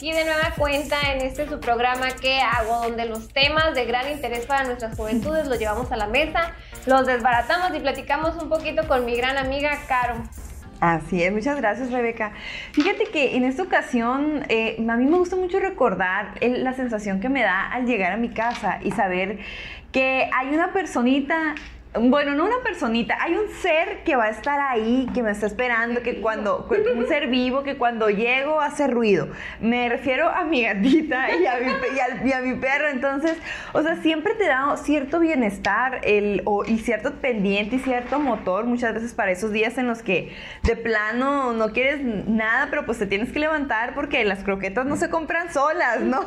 aquí de nueva cuenta en este su programa ¿Qué hago? Donde los temas de gran interés para nuestras juventudes los llevamos a la mesa, los desbaratamos y platicamos un poquito con mi gran amiga Caro. Así es, muchas gracias Rebeca. Fíjate que en esta ocasión eh, a mí me gusta mucho recordar la sensación que me da al llegar a mi casa y saber que hay una personita bueno, no una personita, hay un ser que va a estar ahí, que me está esperando, que cuando, un ser vivo, que cuando llego hace ruido. Me refiero a mi gatita y a mi, perro. Entonces, o sea, siempre te da cierto bienestar el, y cierto pendiente y cierto motor muchas veces para esos días en los que de plano no quieres nada, pero pues te tienes que levantar porque las croquetas no se compran solas, ¿no?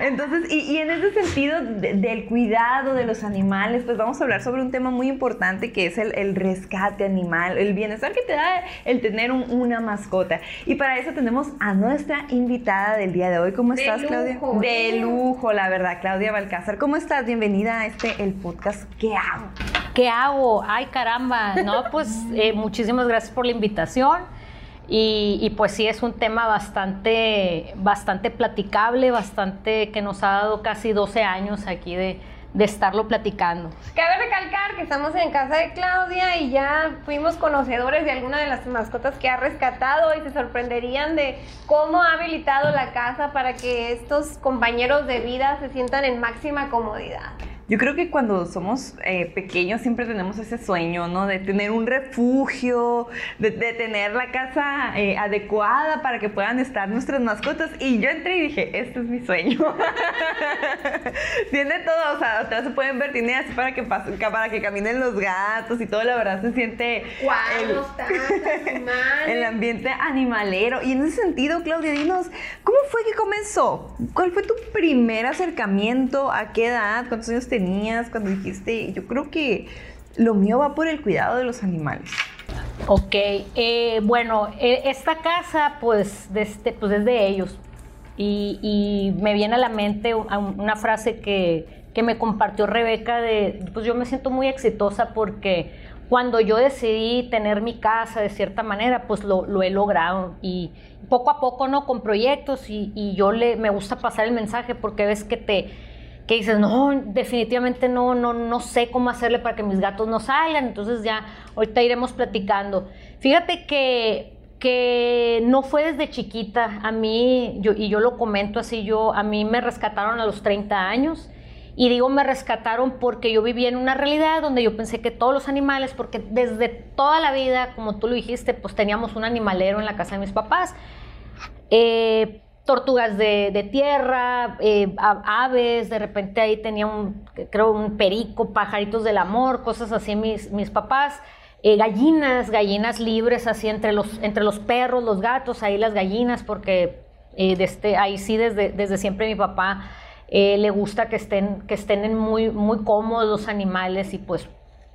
Entonces, y, en ese sentido del cuidado de los animales, pues vamos a hablar sobre un tema muy importante que es el, rescate animal, el bienestar que te da el tener una mascota. Y para eso tenemos a nuestra invitada del día de hoy. ¿Cómo estás, Claudia? De lujo, la verdad, Claudia Balcázar. ¿Cómo estás? Bienvenida a este, el podcast ¿Qué hago? ¿Qué hago? Ay, caramba. No, pues eh, muchísimas gracias por la invitación. Y, y, pues sí, es un tema bastante, bastante platicable, bastante que nos ha dado casi 12 años aquí de, de estarlo platicando. Cabe recalcar que estamos en casa de Claudia y ya fuimos conocedores de alguna de las mascotas que ha rescatado y se sorprenderían de cómo ha habilitado la casa para que estos compañeros de vida se sientan en máxima comodidad. Yo creo que cuando somos eh, pequeños siempre tenemos ese sueño, ¿no? De tener un refugio, de, tener la casa eh, adecuada para que puedan estar nuestras mascotas. Y yo entré y dije, este es mi sueño. tiene todo, o sea, atrás se pueden ver, tiene así para que, pasen, para que caminen los gatos y todo, la verdad se siente el, el ambiente animalero. Y en ese sentido, Claudia, dinos, ¿cómo fue que comenzó? ¿Cuál fue tu primer acercamiento? ¿A qué edad? ¿Cuántos años tenías cuando dijiste, yo creo que lo mío va por el cuidado de los animales? Ok, eh, bueno, e, esta casa pues, este, pues es de ellos y, me viene a la mente una frase que, que, me compartió Rebeca de, pues yo me siento muy exitosa porque cuando yo decidí tener mi casa de cierta manera, pues lo, lo he logrado y poco a poco, ¿no? Con proyectos y, y yo le, me gusta pasar el mensaje porque ves que te que dices, no, definitivamente no, no, no sé cómo hacerle para que mis gatos no salgan, entonces ya ahorita iremos platicando. Fíjate que, que no fue desde chiquita, a mí, y yo lo comento así, yo, a mí me rescataron a los 30 años, y digo me rescataron porque yo vivía en una realidad donde yo pensé que todos los animales, porque desde toda la vida, como tú lo dijiste, pues teníamos un animalero en la casa de mis papás. Eh, tortugas de, tierra, eh, aves, de repente ahí tenía un, creo, un perico, pajaritos del amor, cosas así mis, mis papás. Eh, gallinas, gallinas libres así entre los, entre los perros, los gatos, ahí las gallinas, porque eh, este, ahí sí desde, desde siempre mi papá le gusta que estén, que estén muy, muy cómodos los animales y pues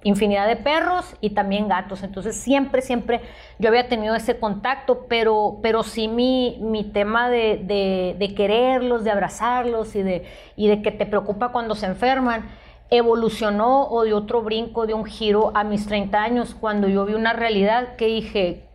infinidad de perros y también gatos. Entonces siempre, siempre yo había tenido ese contacto, pero, pero sí mi, mi tema de, de, quererlos, de abrazarlos y de, y de que te preocupa cuando se enferman, evolucionó o de otro brinco, de un giro a mis 30 años, cuando yo vi una realidad que dije,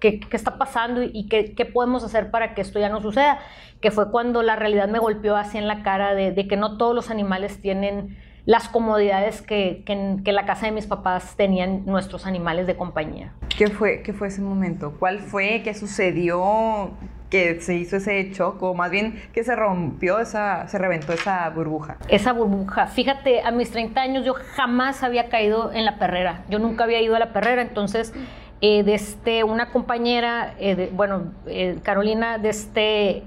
¿qué, qué está pasando y qué, qué, podemos hacer para que esto ya no suceda? Que fue cuando la realidad me golpeó así en la cara de, de que no todos los animales tienen las comodidades que, que, la casa de mis papás tenían nuestros animales de compañía. ¿Qué fue, qué fue ese momento? ¿Cuál fue? ¿Qué sucedió? que se hizo ese choco, más bien que se rompió esa, se reventó esa burbuja. Esa burbuja. Fíjate, a mis 30 años yo jamás había caído en la perrera. Yo nunca había ido a la perrera, entonces eh, desde este, una compañera, eh, bueno, eh, Carolina, desde este,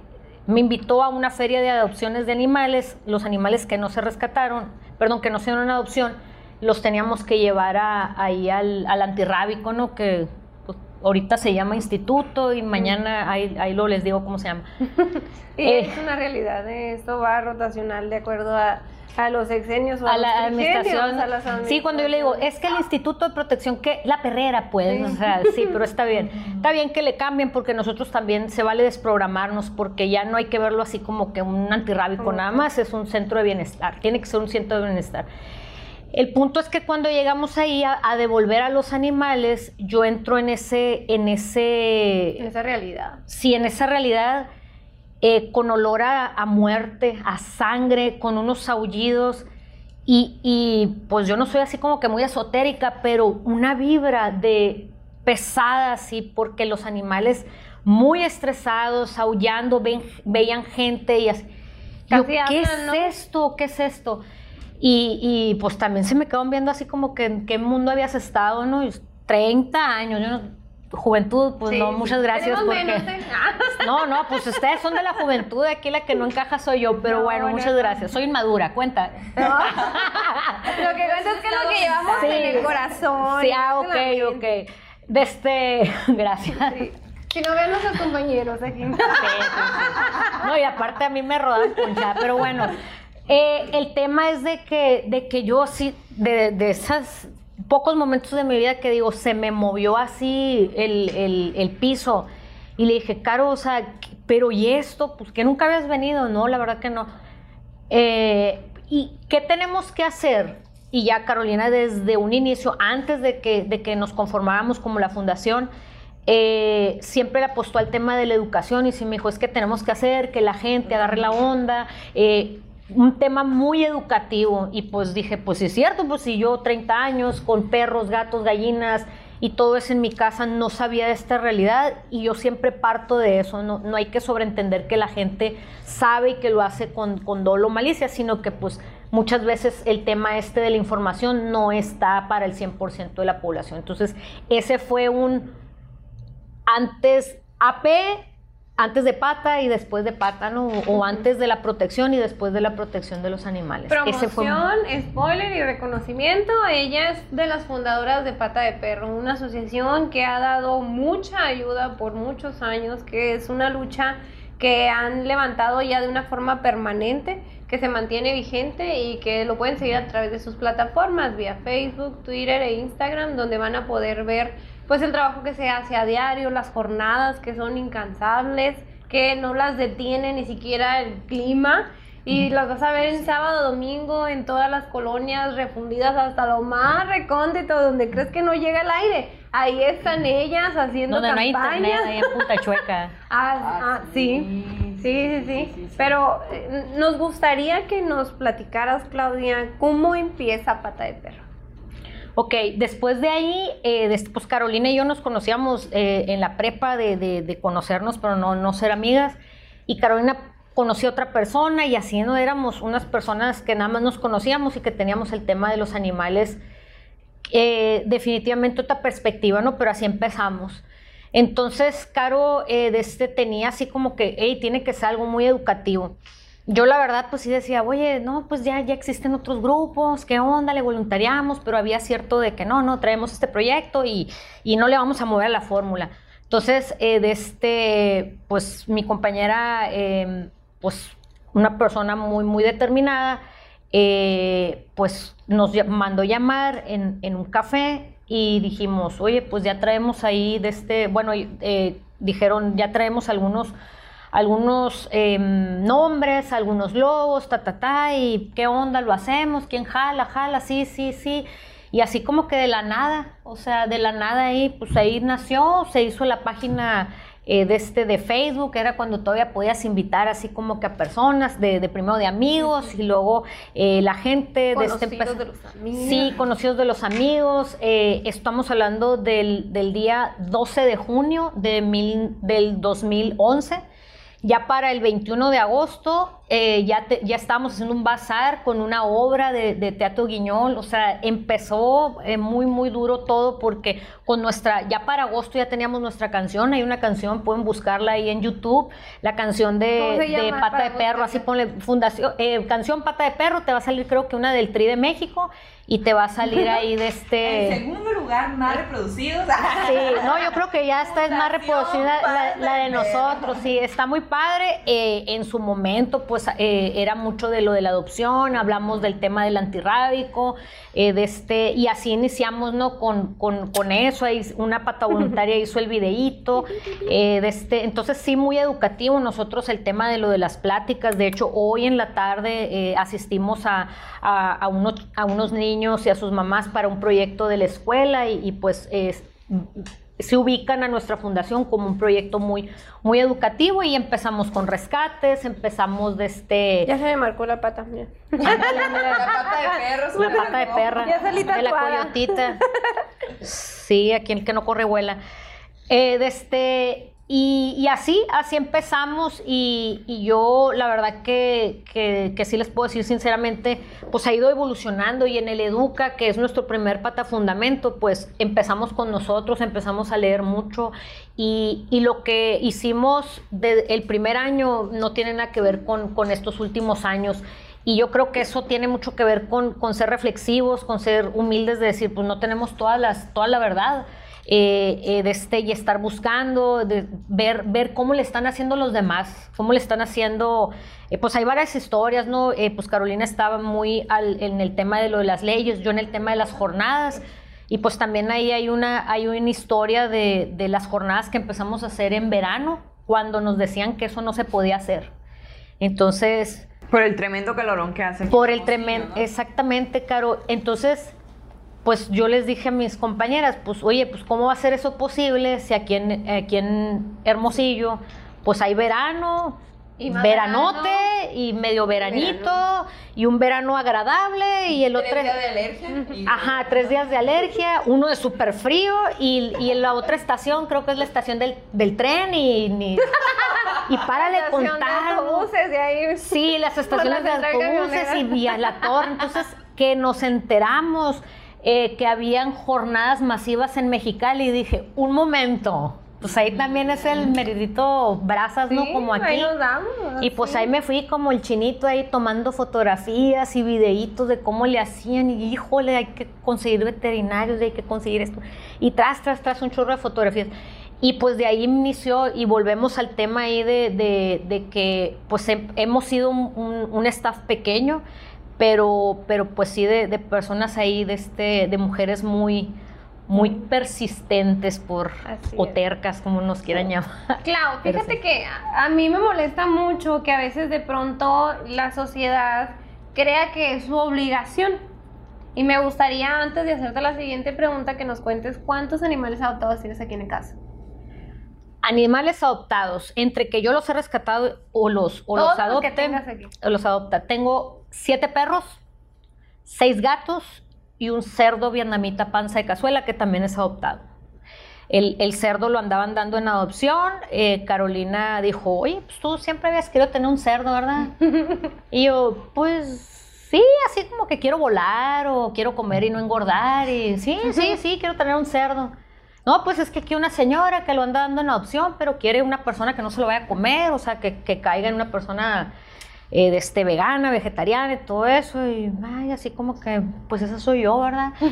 me invitó a una feria de adopciones de animales, los animales que no se rescataron perdón, que no sean una adopción, los teníamos que llevar ahí al, al, antirrábico, ¿no? Que pues, ahorita se llama instituto y mañana ahí, ahí lo les digo cómo se llama. y eh, es una realidad, ¿eh? esto va rotacional de acuerdo a, a los exenios o a, la administración. sí, cuando yo le digo, es que el Instituto de Protección, que la perrera, pues, sí. pero está bien. Está bien que le cambien porque nosotros también se vale desprogramarnos porque ya no hay que verlo así como que un antirrábico nada más, es un centro de bienestar, tiene que ser un centro de bienestar. El punto es que cuando llegamos ahí a, devolver a los animales, yo entro en ese, en ese... En esa realidad. Sí, en esa realidad eh, con olor a, muerte, a sangre, con unos aullidos. Y, y, pues yo no soy así como que muy esotérica, pero una vibra de pesada, así, porque los animales muy estresados, aullando, veían gente y así. ¿qué es esto? ¿Qué es esto? Y, y, pues también se me quedaron viendo así como que en qué mundo habías estado, ¿no? 30 años, yo no, juventud, pues no, muchas gracias porque... ¿eh? No, no, pues ustedes son de la juventud, aquí la que no encaja soy yo, pero bueno, muchas gracias. Soy inmadura, cuenta. lo que cuenta es que lo que llevamos en el corazón. Sí, ah, ok, ok. De este, gracias. Si no vean a compañeros aquí. No, y aparte a mí me rodan concha, pero bueno. Eh, el tema es de que, de que yo sí, de, de esos pocos momentos de mi vida que digo, se me movió así el, el, piso. Y le dije, Caro, o sea, pero ¿y esto? Pues que nunca habías venido. No, la verdad que no. Eh, ¿Y qué tenemos que hacer? Y ya Carolina, desde un inicio, antes de que, de que nos conformáramos como la fundación, eh, siempre le apostó al tema de la educación y sí me dijo, es que tenemos que hacer que la gente agarre la onda, eh, un tema muy educativo y pues dije, pues es cierto, pues si yo 30 años con perros, gatos, gallinas y todo eso en mi casa no sabía de esta realidad y yo siempre parto de eso, no, no hay que sobreentender que la gente sabe y que lo hace con, con dolo malicia, sino que pues muchas veces el tema este de la información no está para el 100% de la población. Entonces, ese fue un antes AP, antes de pata y después de pata, ¿no? O antes de la protección y después de la protección de los animales. Promoción, spoiler y reconocimiento. Ella es de las fundadoras de Pata de Perro, una asociación que ha dado mucha ayuda por muchos años, que es una lucha que han levantado ya de una forma permanente, que se mantiene vigente y que lo pueden seguir a través de sus plataformas, vía Facebook, Twitter e Instagram, donde van a poder ver pues el trabajo que se hace a diario, las jornadas que son incansables, que no las detiene ni siquiera el clima. Y las vas a ver en sábado, domingo, en todas las colonias refundidas hasta lo más recóndito, donde crees que no llega el aire. Ahí están ellas haciendo donde campañas. No hay internet, ahí en Punta Chueca. Ah, ah, ah, sí. Sí, sí, sí. Pero eh, nos gustaría que nos platicaras, Claudia, cómo empieza Pata de Perro. Ok, después de ahí, eh, pues Carolina y yo nos conocíamos eh, en la prepa de, conocernos, pero no, no ser amigas. Y Carolina conoció a otra persona y así no éramos unas personas que nada más nos conocíamos y que teníamos el tema de los animales. Eh, definitivamente otra perspectiva, ¿no? Pero así empezamos. Entonces, Caro este, tenía así como que, hey, tiene que ser algo muy educativo yo la verdad pues sí decía, oye, no, pues ya, ya existen otros grupos, ¿qué onda? Le voluntariamos, pero había cierto de que no, no, traemos este proyecto y, no le vamos a mover a la fórmula. Entonces, eh, de este, pues mi compañera, em, pues una persona muy, muy determinada, eh, pues nos mandó llamar en, en, un café y dijimos, oye, pues ya traemos ahí de este, bueno, eh, dijeron, ya traemos algunos algunos em, nombres, algunos logos, ta, ta, ta, y qué onda lo hacemos, quién jala, jala, sí, sí, sí. Y así como que de la nada, o sea, de la nada ahí, pues ahí nació, se hizo la página eh, de, este, de Facebook, era cuando todavía podías invitar así como que a personas, de, de primero de amigos y luego eh, la gente de este de los amigos. Sí, conocidos de los amigos. Eh, estamos hablando del, del, día 12 de junio de mil, del 2011. Ya para el 21 de agosto eh, ya, ya estábamos haciendo un bazar con una obra de, Teatro Guiñol, o sea, empezó eh, muy, muy duro todo porque con nuestra, ya para agosto ya teníamos nuestra canción, hay una canción, pueden buscarla ahí en YouTube, la canción de, Pata de Perro, así ponle fundación, eh, canción Pata de Perro, te va a salir creo que una del Tri de México y te va a salir ahí de este... En segundo lugar, más reproducidos. Sí, no, yo creo que ya esta es más reproducida la, la, de nosotros, sí, está muy padre, en su momento pues pues, eh, era mucho de lo de la adopción, hablamos del tema del antirrábico, eh, de este, y así iniciamos ¿no? con, con, eso, ahí una pata voluntaria hizo el videíto, eh, de este, entonces sí, muy educativo nosotros el tema de lo de las pláticas, de hecho hoy en la tarde asistimos a, a, unos, a unos niños y a sus mamás para un proyecto de la escuela y, y pues se ubican a nuestra fundación como un proyecto muy, muy educativo y empezamos con rescates, empezamos de este... Ya se me marcó la pata, mira. La pata de perro. La pata de perra. Ya salí de la coyotita. Sí, aquí el que no corre vuela. Eh, de este, y, así, así empezamos y, yo la verdad que, que, sí les puedo decir sinceramente, pues ha ido evolucionando y en el Educa, que es nuestro primer pata fundamento, pues empezamos con nosotros, empezamos a leer mucho y, y lo que hicimos de- primer año no tiene nada que ver con, con estos últimos años. Y yo creo que eso tiene mucho que ver con, con ser reflexivos, con ser humildes, de decir, pues no tenemos todas las, toda la verdad. Eh, eh, de este, y estar buscando, de ver, ver cómo le están haciendo los demás, cómo le están haciendo, eh, pues hay varias historias, ¿no? Eh, pues Carolina estaba muy al- en el tema de lo de las leyes, yo en el tema de las jornadas, y pues también ahí hay una, hay una historia de, de las jornadas que empezamos a hacer en verano, cuando nos decían que eso no se podía hacer. Entonces, Por el tremendo calorón que hace. por el tremendo, exactamente, Caro. Entonces, pues yo les dije a mis compañeras, pues oye, pues cómo va a ser eso posible si aquí en, aquí en Hermosillo, pues hay verano, Y veranote verano. y medio veranito y un verano agradable y el otro... Tres días de alergia. y- Ajá, tres días de alergia, uno de súper frío y, y en la otra estación creo que es la estación del, del tren y, ni- y párale de contar. autobuses, de ahí. Sí, las estaciones de la autobuses y camionera. vía la torre. Entonces, que nos enteramos eh, que habían jornadas masivas en Mexicali y dije, un momento. Pues ahí también es el meridito brasas, ¿no? Sí, Como aquí. ahí nos damos, Y pues sí. ahí me fui como el chinito ahí tomando fotografías y videitos de cómo le hacían y híjole, hay que conseguir veterinarios, hay que conseguir esto. Y tras, tras, tras un chorro de fotografías. Y pues de ahí inició y volvemos al tema ahí de, de- de que pues hem- hemos sido un, un- un staff pequeño, pero, pero pues sí de, de personas ahí, de, este, de mujeres muy, muy persistentes por, Así o tercas, como nos quieran llamar. Clau, fíjate sí. que a mí me molesta mucho que a veces de pronto la sociedad crea que es su obligación. Y me gustaría, antes de hacerte la siguiente pregunta, que nos cuentes cuántos animales adoptados tienes aquí en casa. animales adoptados, entre que yo los he rescatado o los, o Todos los los que adopte, tengas aquí. o los adopta. Tengo siete perros, seis gatos y un cerdo vietnamita panza de cazuela que también es adoptado. El, el cerdo lo andaban dando en adopción. eh, Carolina dijo, oye, pues tú siempre habías querido tener un cerdo, ¿verdad? y yo, pues sí, así como que quiero volar o quiero comer y no engordar. Y sí, sí, sí, quiero tener un cerdo. No, pues es que aquí una señora que lo anda dando en adopción, pero quiere una persona que no se lo vaya a comer, o sea, que, que caiga en una persona eh, de este, vegana, vegetariana y todo eso. Y ay, así como que, pues esa soy yo, ¿verdad?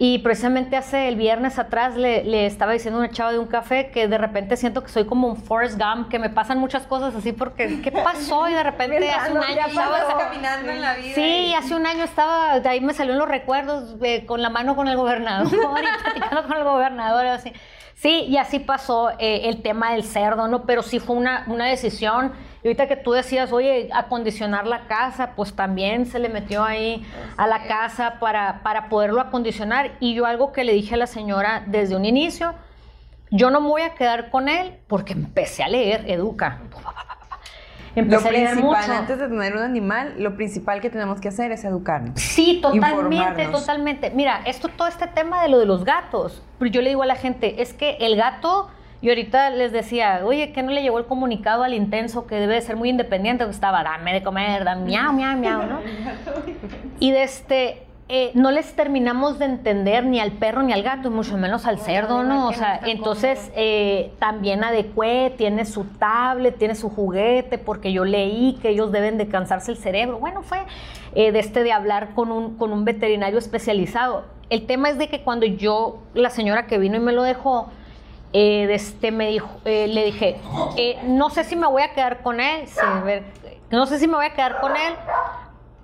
Y precisamente hace el viernes atrás le, le estaba diciendo a una chava de un café que de repente siento que soy como un Forrest Gump, que me pasan muchas cosas así porque, ¿qué pasó? Y de repente hace un año estaba... caminando en la vida. Sí, y- hace un año estaba, de ahí me salió en los recuerdos eh, con la mano con el gobernador y platicando con el gobernador, así. Sí, y así pasó eh, el tema del cerdo, ¿no? Pero sí fue una, una decisión. Y ahorita que tú decías, oye, acondicionar la casa, pues también se le metió ahí a la casa para, para poderlo acondicionar. Y yo algo que le dije a la señora desde un inicio, yo no me voy a quedar con él porque empecé a leer Educa. Lo Empecé a leer principal, mucho. antes de tener un animal, lo principal que tenemos que hacer es educarnos. Sí, totalmente, totalmente. Mira, esto, todo este tema de lo de los gatos, yo le digo a la gente, es que el gato, y ahorita les decía, oye, ¿qué no le llegó el comunicado al intenso que debe de ser muy independiente? Que estaba, dame de comer, dame miau, miau, miau, ¿no? Y de este, eh, no les terminamos de entender ni al perro ni al gato, mucho menos al cerdo, ¿no? O sea, entonces eh, también adecué, tiene su tablet, tiene su juguete, porque yo leí que ellos deben de cansarse el cerebro. Bueno, fue eh, de este de hablar con un, con un veterinario especializado. El tema es de que cuando yo, la señora que vino y me lo dejó, eh, este me dijo, eh, le dije, eh, no sé si me voy a quedar con él, sí, a ver, no sé si me voy a quedar con él,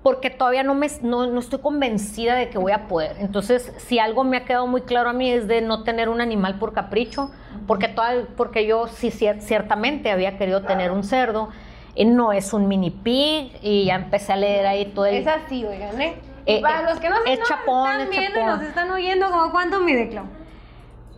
porque todavía no, me, no, no estoy convencida de que voy a poder. Entonces, si algo me ha quedado muy claro a mí es de no tener un animal por capricho, porque, toda- porque yo sí cier- ciertamente había querido tener un cerdo, no es un mini pig, y ya empecé a leer ahí todo el... Es así, oigan, ¿eh? Para los que no, es no chapón, están es viendo nos están oyendo, ¿como cuánto mide, Clau?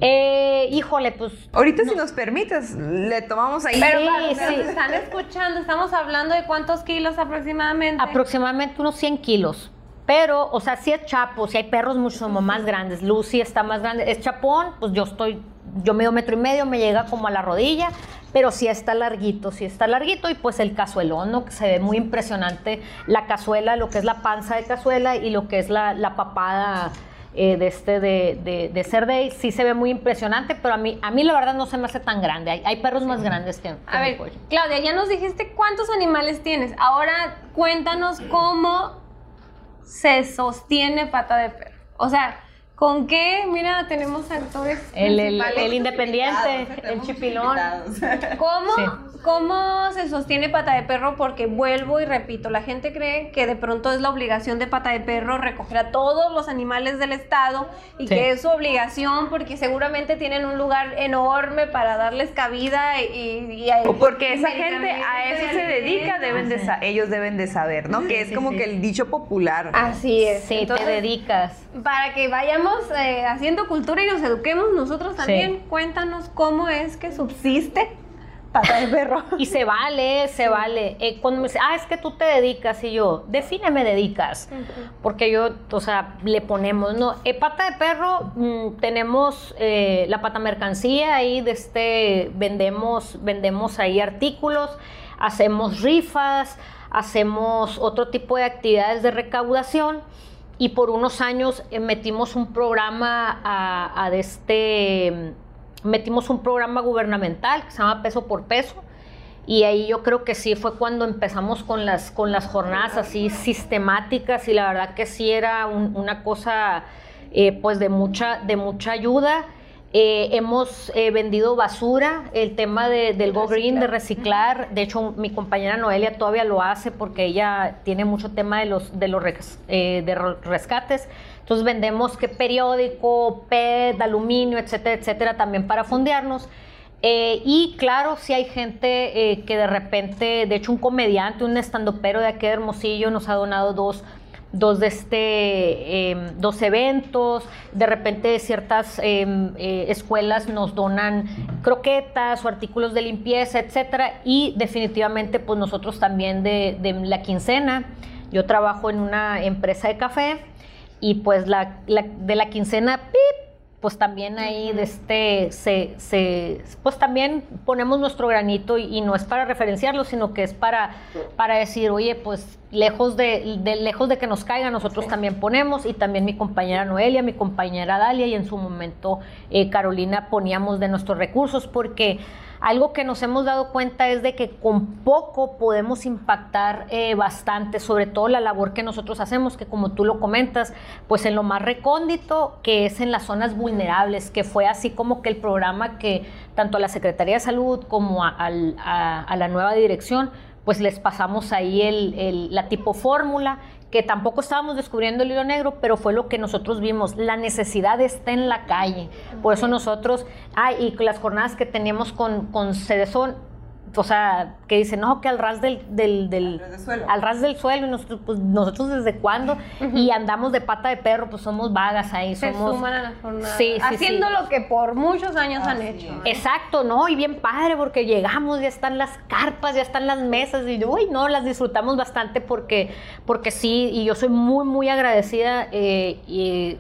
Eh, híjole, pues Ahorita si nos permites, le tomamos ahí. Pero Sí, para sí. nos están escuchando, estamos hablando de cuántos kilos aproximadamente. aproximadamente unos 100 kilos. Pero, o sea, sí es chapo, si hay perros mucho más grandes. Lucy está más grande. Es chapón, pues yo estoy, yo medio metro y medio, me llega como a la rodilla, pero sí está larguito, sí está larguito. Y pues el cazuelón, ¿no? Que se ve muy impresionante. La cazuela, lo que es la panza de cazuela y lo que es la, la papada eh, de este de, de, de Cerdey, sí se ve muy impresionante, pero a mí, a mí la verdad no se me hace tan grande. Hay, hay perros más grandes que, que A ver, pollo. Claudia, ya nos dijiste cuántos animales tienes. Ahora cuéntanos cómo se sostiene pata de perro. O sea, ¿con qué? Mira, tenemos actores El, el, independiente, el chipilón. ¿Cómo, Sí. ¿Cómo se sostiene pata de perro? Porque vuelvo y repito, la gente cree que de pronto es la obligación de pata de perro recoger a todos los animales del estado y Sí. que es su obligación porque seguramente tienen un lugar enorme para darles cabida y... y- y- O porque esa gente a eso se dedica, deben de sa- ellos deben de saber, ¿no? Que es sí, como sí. que el dicho popular. Así es. Sí, Entonces, te dedicas. Para que vayamos eh, haciendo cultura y nos eduquemos nosotros también, cuéntanos cómo es que subsiste pata de perro. Y se vale, se vale. Eh, cuando me dice, ah, es que tú te dedicas, y yo, defíneme dedicas. Porque yo, o sea, le ponemos, ¿no? Eh, pata de perro, mm, tenemos eh, la pata mercancía, ahí de este, vendemos, vendemos ahí artículos, hacemos rifas, hacemos otro tipo de actividades de recaudación. Y por unos años eh, metimos un programa a, a de este, metimos un programa gubernamental que se llama Peso por Peso. Y ahí yo creo que sí fue cuando empezamos con las, con las jornadas así sistemáticas y la verdad que sí era un- una cosa eh, pues de mucha, de mucha ayuda. Eh, hemos eh, vendido basura, el tema de- del Go Green, de reciclar. De hecho, mi compañera Noelia todavía lo hace porque ella tiene mucho tema de los, de los res- eh, de rescates. Entonces vendemos que periódico, PET, aluminio, etcétera, etcétera, también para fondearnos. Eh, y claro, si hay gente eh, que de repente, de hecho un comediante, un estandopero de aquí de Hermosillo nos ha donado dos, dos, de este, em, dos eventos, de repente ciertas em, eh, escuelas nos donan croquetas o artículos de limpieza, etcétera, y definitivamente pues nosotros también de, la quincena, yo trabajo en una empresa de café y pues la, la- de la quincena, ¡pip! Pues también ahí de este se, se- pues también ponemos nuestro granito y, y no es para referenciarlo sino que es para para decir oye pues lejos de, de- lejos de que nos caiga nosotros también ponemos y también mi compañera Noelia mi compañera Dalia y en su momento eh, Carolina poníamos de nuestros recursos porque algo que nos hemos dado cuenta es de que con poco podemos impactar eh, bastante, sobre todo la labor que nosotros hacemos, que como tú lo comentas, pues en lo más recóndito, que es en las zonas vulnerables, que fue así como que el programa que tanto a la Secretaría de Salud como a, la nueva dirección, pues les pasamos ahí el- la tipo fórmula que tampoco estábamos descubriendo el hilo negro, pero fue lo que nosotros vimos. La necesidad está en la calle. Por eso nosotros, ah, y las jornadas que teníamos con, con o sea, que dicen, no, que al ras del, del, del- Al ras del suelo. al ras del suelo, y nosotros, pues, nosotros desde cuándo, y andamos de pata de perro, pues somos vagas ahí, Se somos... suman a. Sí, sí, haciendo sí. lo que por muchos años han hecho. es. Exacto, ¿no? Y bien padre porque llegamos, ya están las carpas, ya están las mesas y uy, no, las disfrutamos bastante porque, porque sí, y yo soy muy, muy agradecida eh, y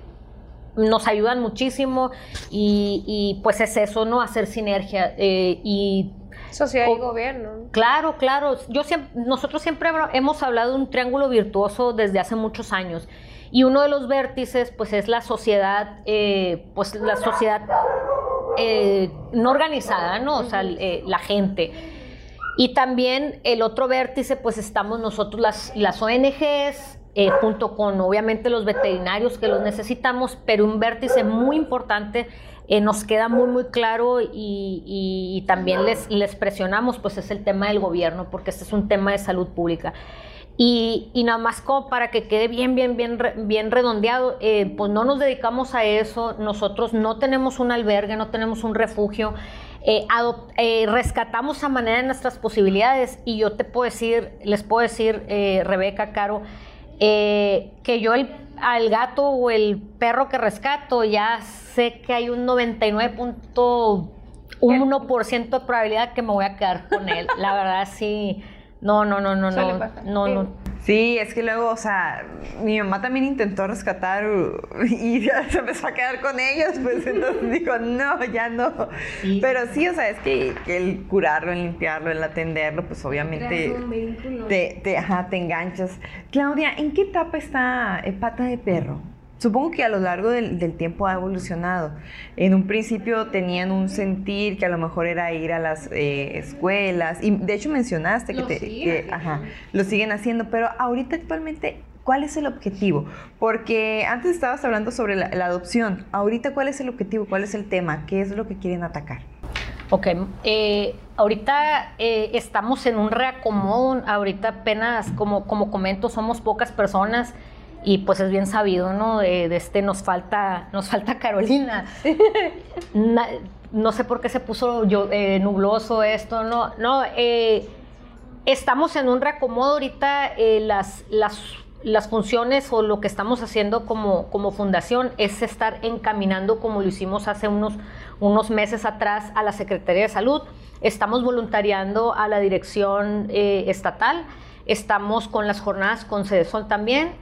nos ayudan muchísimo y, y, pues es eso, ¿no? Hacer sinergia eh, y Sociedad y gobierno. Claro, claro. Yo siempre, nosotros siempre hemos hablado de un triángulo virtuoso desde hace muchos años. Y uno de los vértices, pues, es la sociedad, eh, pues, la sociedad eh, no organizada, ¿no? O sea, eh, la gente. Y también el otro vértice, pues, estamos nosotros, las, las ONGs, eh, junto con, obviamente, los veterinarios que los necesitamos, pero un vértice muy importante eh, nos queda muy, muy claro y, también les, les presionamos, pues es el tema del gobierno, porque este es un tema de salud pública. Y, nada más como para que quede bien, bien, bien, bien redondeado, eh, pues no nos dedicamos a eso, nosotros no tenemos un albergue, no tenemos un refugio, eh, rescatamos a manera de nuestras posibilidades y yo te puedo decir, les puedo decir, Rebeca, Caro, eh, que yo el, al gato o el perro que rescato ya sé que hay un 99.1% de probabilidad que me voy a quedar con él. La verdad sí, no, no, no, no, no, no, no. Sí, es que luego, o sea, mi mamá también intentó rescatar y ya se empezó a quedar con ellos, pues entonces dijo, no, ya no. Sí. Pero sí, o sea, es que, que el curarlo, el limpiarlo, el atenderlo, pues obviamente Creas un vínculo. te, te, ajá, te enganchas. Claudia, ¿en qué etapa está eh, Pata de Perro? Supongo que a lo largo del, del tiempo ha evolucionado. En un principio tenían un sentir que a lo mejor era ir a las eh, escuelas, y de hecho mencionaste que, Lo te- siguen que, haciendo. ajá, lo siguen haciendo, pero ahorita actualmente, ¿cuál es el objetivo? Porque antes estabas hablando sobre la, la adopción, ahorita ¿cuál es el objetivo? ¿Cuál es el tema? ¿Qué es lo que quieren atacar? Ok, eh, ahorita eh, estamos en un reacomodo, ahorita apenas, como, como comento, somos pocas personas y pues es bien sabido, ¿no? De, este nos falta, nos falta Carolina. Na- no sé por qué se puso yo, eh, nubloso esto, no, no, eh, estamos en un reacomodo ahorita, eh, las, las, las funciones o lo que estamos haciendo como, como fundación es estar encaminando como lo hicimos hace unos, unos meses atrás a la Secretaría de Salud. Estamos voluntariando a la dirección eh, estatal, estamos con las jornadas con Cedesol también.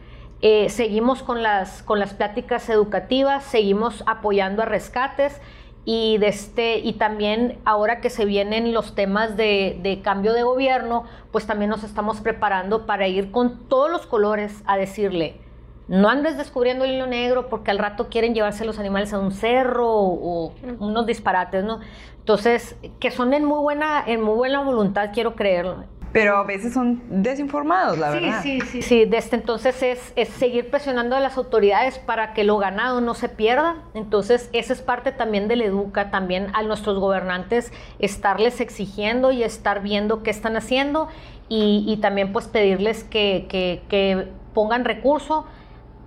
Eh, seguimos con las, con las pláticas educativas, seguimos apoyando a rescates y, de este, y también ahora que se vienen los temas de, de cambio de gobierno, pues también nos estamos preparando para ir con todos los colores a decirle, no andes descubriendo el hilo negro porque al rato quieren llevarse los animales a un cerro o, o unos disparates, ¿no? Entonces, que son en muy buena, en muy buena voluntad, quiero creerlo. Pero a veces son desinformados, la verdad. Sí, sí, sí. Sí, desde entonces es, es seguir presionando a las autoridades para que lo ganado no se pierda. Entonces, esa es parte también del educa, también a nuestros gobernantes estarles exigiendo y estar viendo qué están haciendo y, y también pues pedirles que, que- que pongan recurso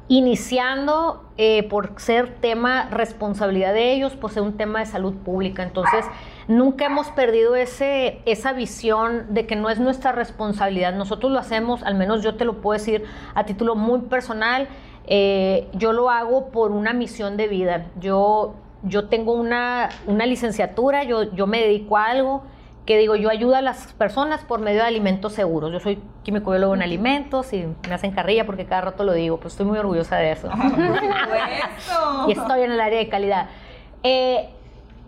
iniciando eh, por ser tema responsabilidad de ellos, por ser un tema de salud pública. Entonces, nunca hemos perdido ese, esa visión de que no es nuestra responsabilidad. Nosotros lo hacemos, al menos yo te lo puedo decir a título muy personal, eh, yo lo hago por una misión de vida. Yo, yo tengo una, una licenciatura, yo, yo me dedico a algo que digo, yo ayudo a las personas por medio de alimentos seguros. Yo soy químico biólogo en alimentos y me hacen carrilla porque cada rato lo digo, pues estoy muy orgullosa de eso. y estoy en el área de calidad. Eh,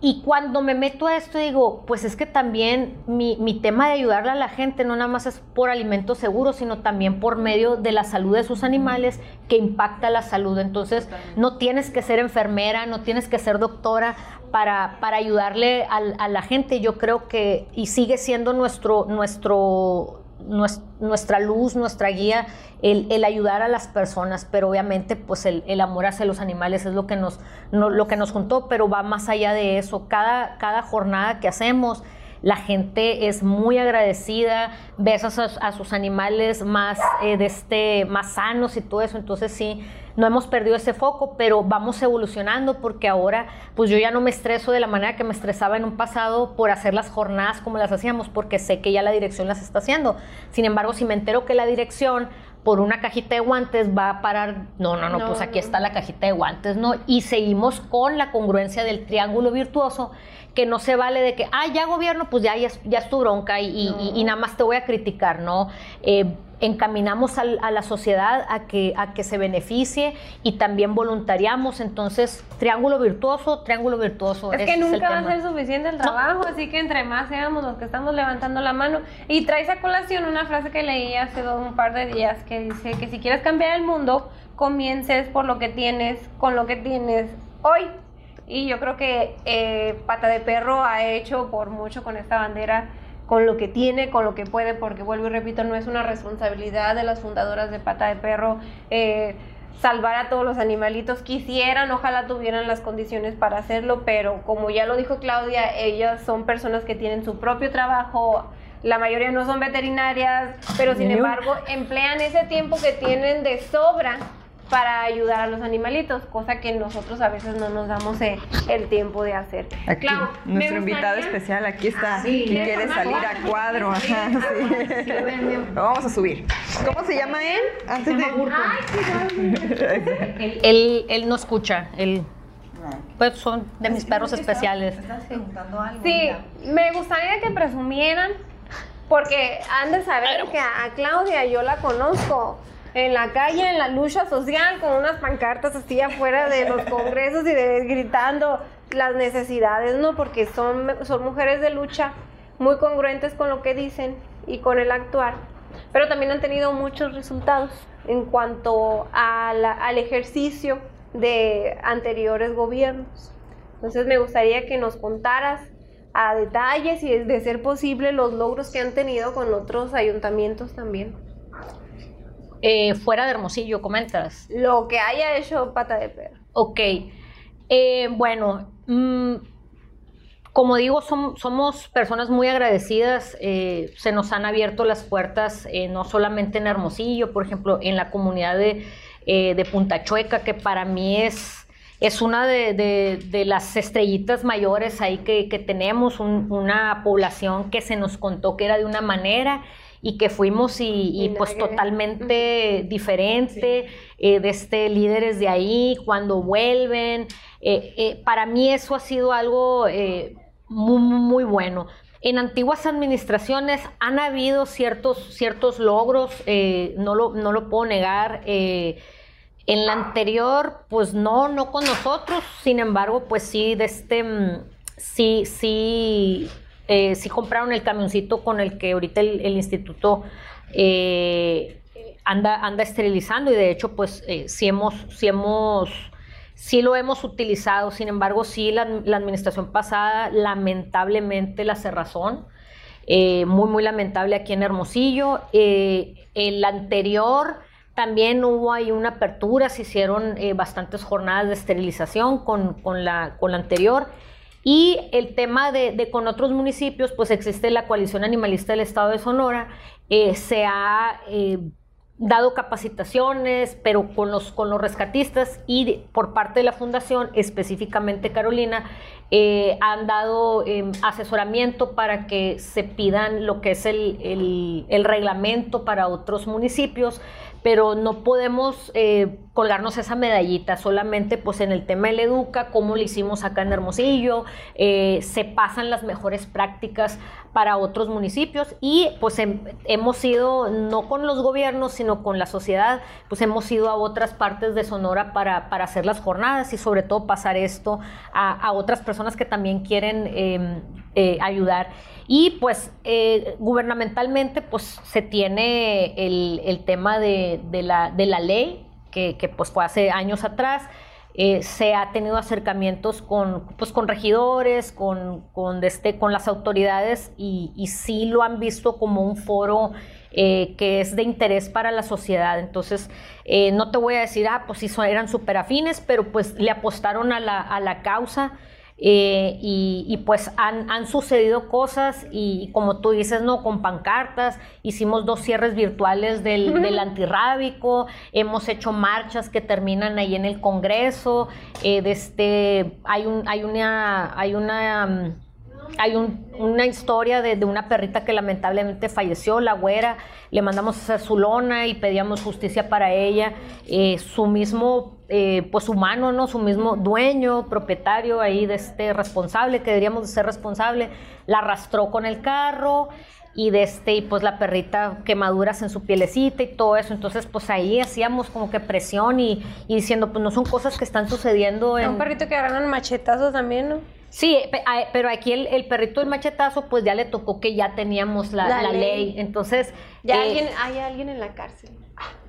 y cuando me meto a esto digo, pues es que también mi, mi tema de ayudarle a la gente no nada más es por alimentos seguros, sino también por medio de la salud de sus animales que impacta la salud. Entonces, no tienes que ser enfermera, no tienes que ser doctora para, para ayudarle al- a, la gente. Yo creo que, y sigue siendo nuestro, nuestro, nues- nuestra luz, nuestra guía, el, ayudar a las personas, pero obviamente pues el, el amor hacia los animales es lo que nos, no- lo que nos juntó, pero va más allá de eso. Cada, cada jornada que hacemos, la gente es muy agradecida, ves a sus, a sus animales más, eh, de este, más sanos y todo eso, entonces sí, no hemos perdido ese foco, pero vamos evolucionando porque ahora pues yo ya no me estreso de la manera que me estresaba en un pasado por hacer las jornadas como las hacíamos, porque sé que ya la dirección las está haciendo. Sin embargo, si me entero que la dirección por una cajita de guantes va a parar, no, no, no, No, pues aquí no. está la cajita de guantes, ¿no? Y seguimos con la congruencia del triángulo virtuoso, que no se vale de que, ah, ya gobierno, pues ya, ya, es- ya es tu bronca y, y nada más te voy a criticar, ¿no? Eh, encaminamos a la sociedad a que, a que se beneficie y también voluntariamos, entonces, triángulo virtuoso, triángulo virtuoso. Es que nunca va a ser suficiente el trabajo, así que entre más seamos los que estamos levantando la mano. Y traes a colación una frase que leí hace un par de días que dice que si quieres cambiar el mundo, comiences por lo que tienes, con lo que tienes hoy. Y yo creo que eh, Pata de Perro ha hecho por mucho con esta bandera, con lo que tiene, con lo que puede, porque vuelvo y repito, no es una responsabilidad de las fundadoras de Pata de Perro. eh, salvar a todos los animalitos. Quisieran, ojalá tuvieran las condiciones para hacerlo, pero como ya lo dijo Claudia, ellas son personas que tienen su propio trabajo. La mayoría no son veterinarias, pero sin embargo emplean ese tiempo que tienen de sobra para ayudar a los animalitos, cosa que nosotros a veces no nos damos eh, el tiempo de hacer. Aquí, Clau, nuestro invitado especial, aquí está. Sí. que quiere salir a cuadro. Ajá, sí. Lo vamos a subir. ¿Cómo se llama él? Antes de... Él, él, él no escucha, él, pues son de mis perros especiales. ¿Estás preguntando algo? Sí, me gustaría que presumieran, porque han de saber que a Claudia yo la conozco en la calle, en la lucha social, con unas pancartas así afuera de los congresos y de, gritando las necesidades, ¿no? Porque son, son mujeres de lucha muy congruentes con lo que dicen y con el actuar, pero también han tenido muchos resultados en cuanto a la- al ejercicio de anteriores gobiernos. Entonces me gustaría que nos contaras a detalles y de ser posible los logros que han tenido con otros ayuntamientos también. Eh, fuera de Hermosillo, comentas. Lo que haya hecho Pata de Perro. Ok. Eh, bueno, mm, como digo, som- somos personas muy agradecidas. eh, se nos han abierto las puertas, no solamente en Hermosillo, por ejemplo, en la comunidad de, de Punta Chueca, que para mí es, es una de, de- de las estrellitas mayores ahí que, que tenemos, un- una población que se nos contó que era de una manera y que fuimos y, y, Y pues totalmente diferente, eh, de este, líderes de ahí, cuando vuelven. eh, eh, para mí eso ha sido algo muy, muy bueno. En antiguas administraciones han habido ciertos, ciertos logros, no, lo, no lo puedo negar. en la anterior, pues no, no con nosotros, sin embargo, pues sí, de este, mm, sí, sí, eh, sí compraron el camioncito con el que ahorita el, instituto eh, anda, anda esterilizando y de hecho, pues eh, sí hemos, sí hemos, sí lo hemos utilizado, sin embargo, sí la, la administración pasada, lamentablemente la cerrazón, eh, muy, muy lamentable aquí en Hermosillo. Eh, el anterior también hubo ahí una apertura, se hicieron bastantes jornadas de esterilización con, con la, con la anterior. Y el tema de, de con otros municipios, pues existe la coalición animalista del estado de Sonora, eh, se ha eh, dado capacitaciones, pero con los, con los rescatistas y por parte de la fundación, específicamente Carolina, eh, han dado eh, asesoramiento para que se pidan lo que es el- el reglamento para otros municipios, pero no podemos eh, colgarnos esa medallita solamente pues en el tema del educa, como lo hicimos acá en Hermosillo, eh, se pasan las mejores prácticas para otros municipios y pues hem- hemos ido, no con los gobiernos, sino con la sociedad, pues hemos ido a otras partes de Sonora para, para hacer las jornadas y sobre todo pasar esto a, otras personas que también quieren eh, eh, ayudar. Y pues eh, gubernamentalmente pues se tiene el, el tema de, de la, de la ley, que, que, pues fue hace años atrás, eh, se ha tenido acercamientos con, pues, con regidores, con, con, este, con las autoridades y, sí lo han visto como un foro eh, que es de interés para la sociedad. Entonces, no te voy a decir, ah, pues sí, eran súper afines, pero pues le apostaron a la, a la causa. Eh, y, y, pues han, han sucedido cosas y, como tú dices, ¿no? Con pancartas, hicimos dos cierres virtuales del, del antirrábico, hemos hecho marchas que terminan ahí en el Congreso, eh, de este, hay, un, hay una... Hay una mm, hay un- una historia de, de una perrita que lamentablemente falleció, la güera, le mandamos a hacer su lona y pedíamos justicia para ella, Eh, su mismo, eh, pues humano, ¿no? Su mismo dueño, propietario ahí de este responsable, que deberíamos de ser responsable, la arrastró con el carro y de este, y pues la perrita quemaduras en su pielecita y todo eso, entonces pues ahí hacíamos como que presión y, y diciendo, pues no son cosas que están sucediendo en... Un perrito que agarran machetazos también, ¿no? Sí, pero aquí el, el perrito del machetazo, pues ya le tocó que ya teníamos la, La la ley. ley. Entonces, Ya eh, alguien, hay alguien en la cárcel.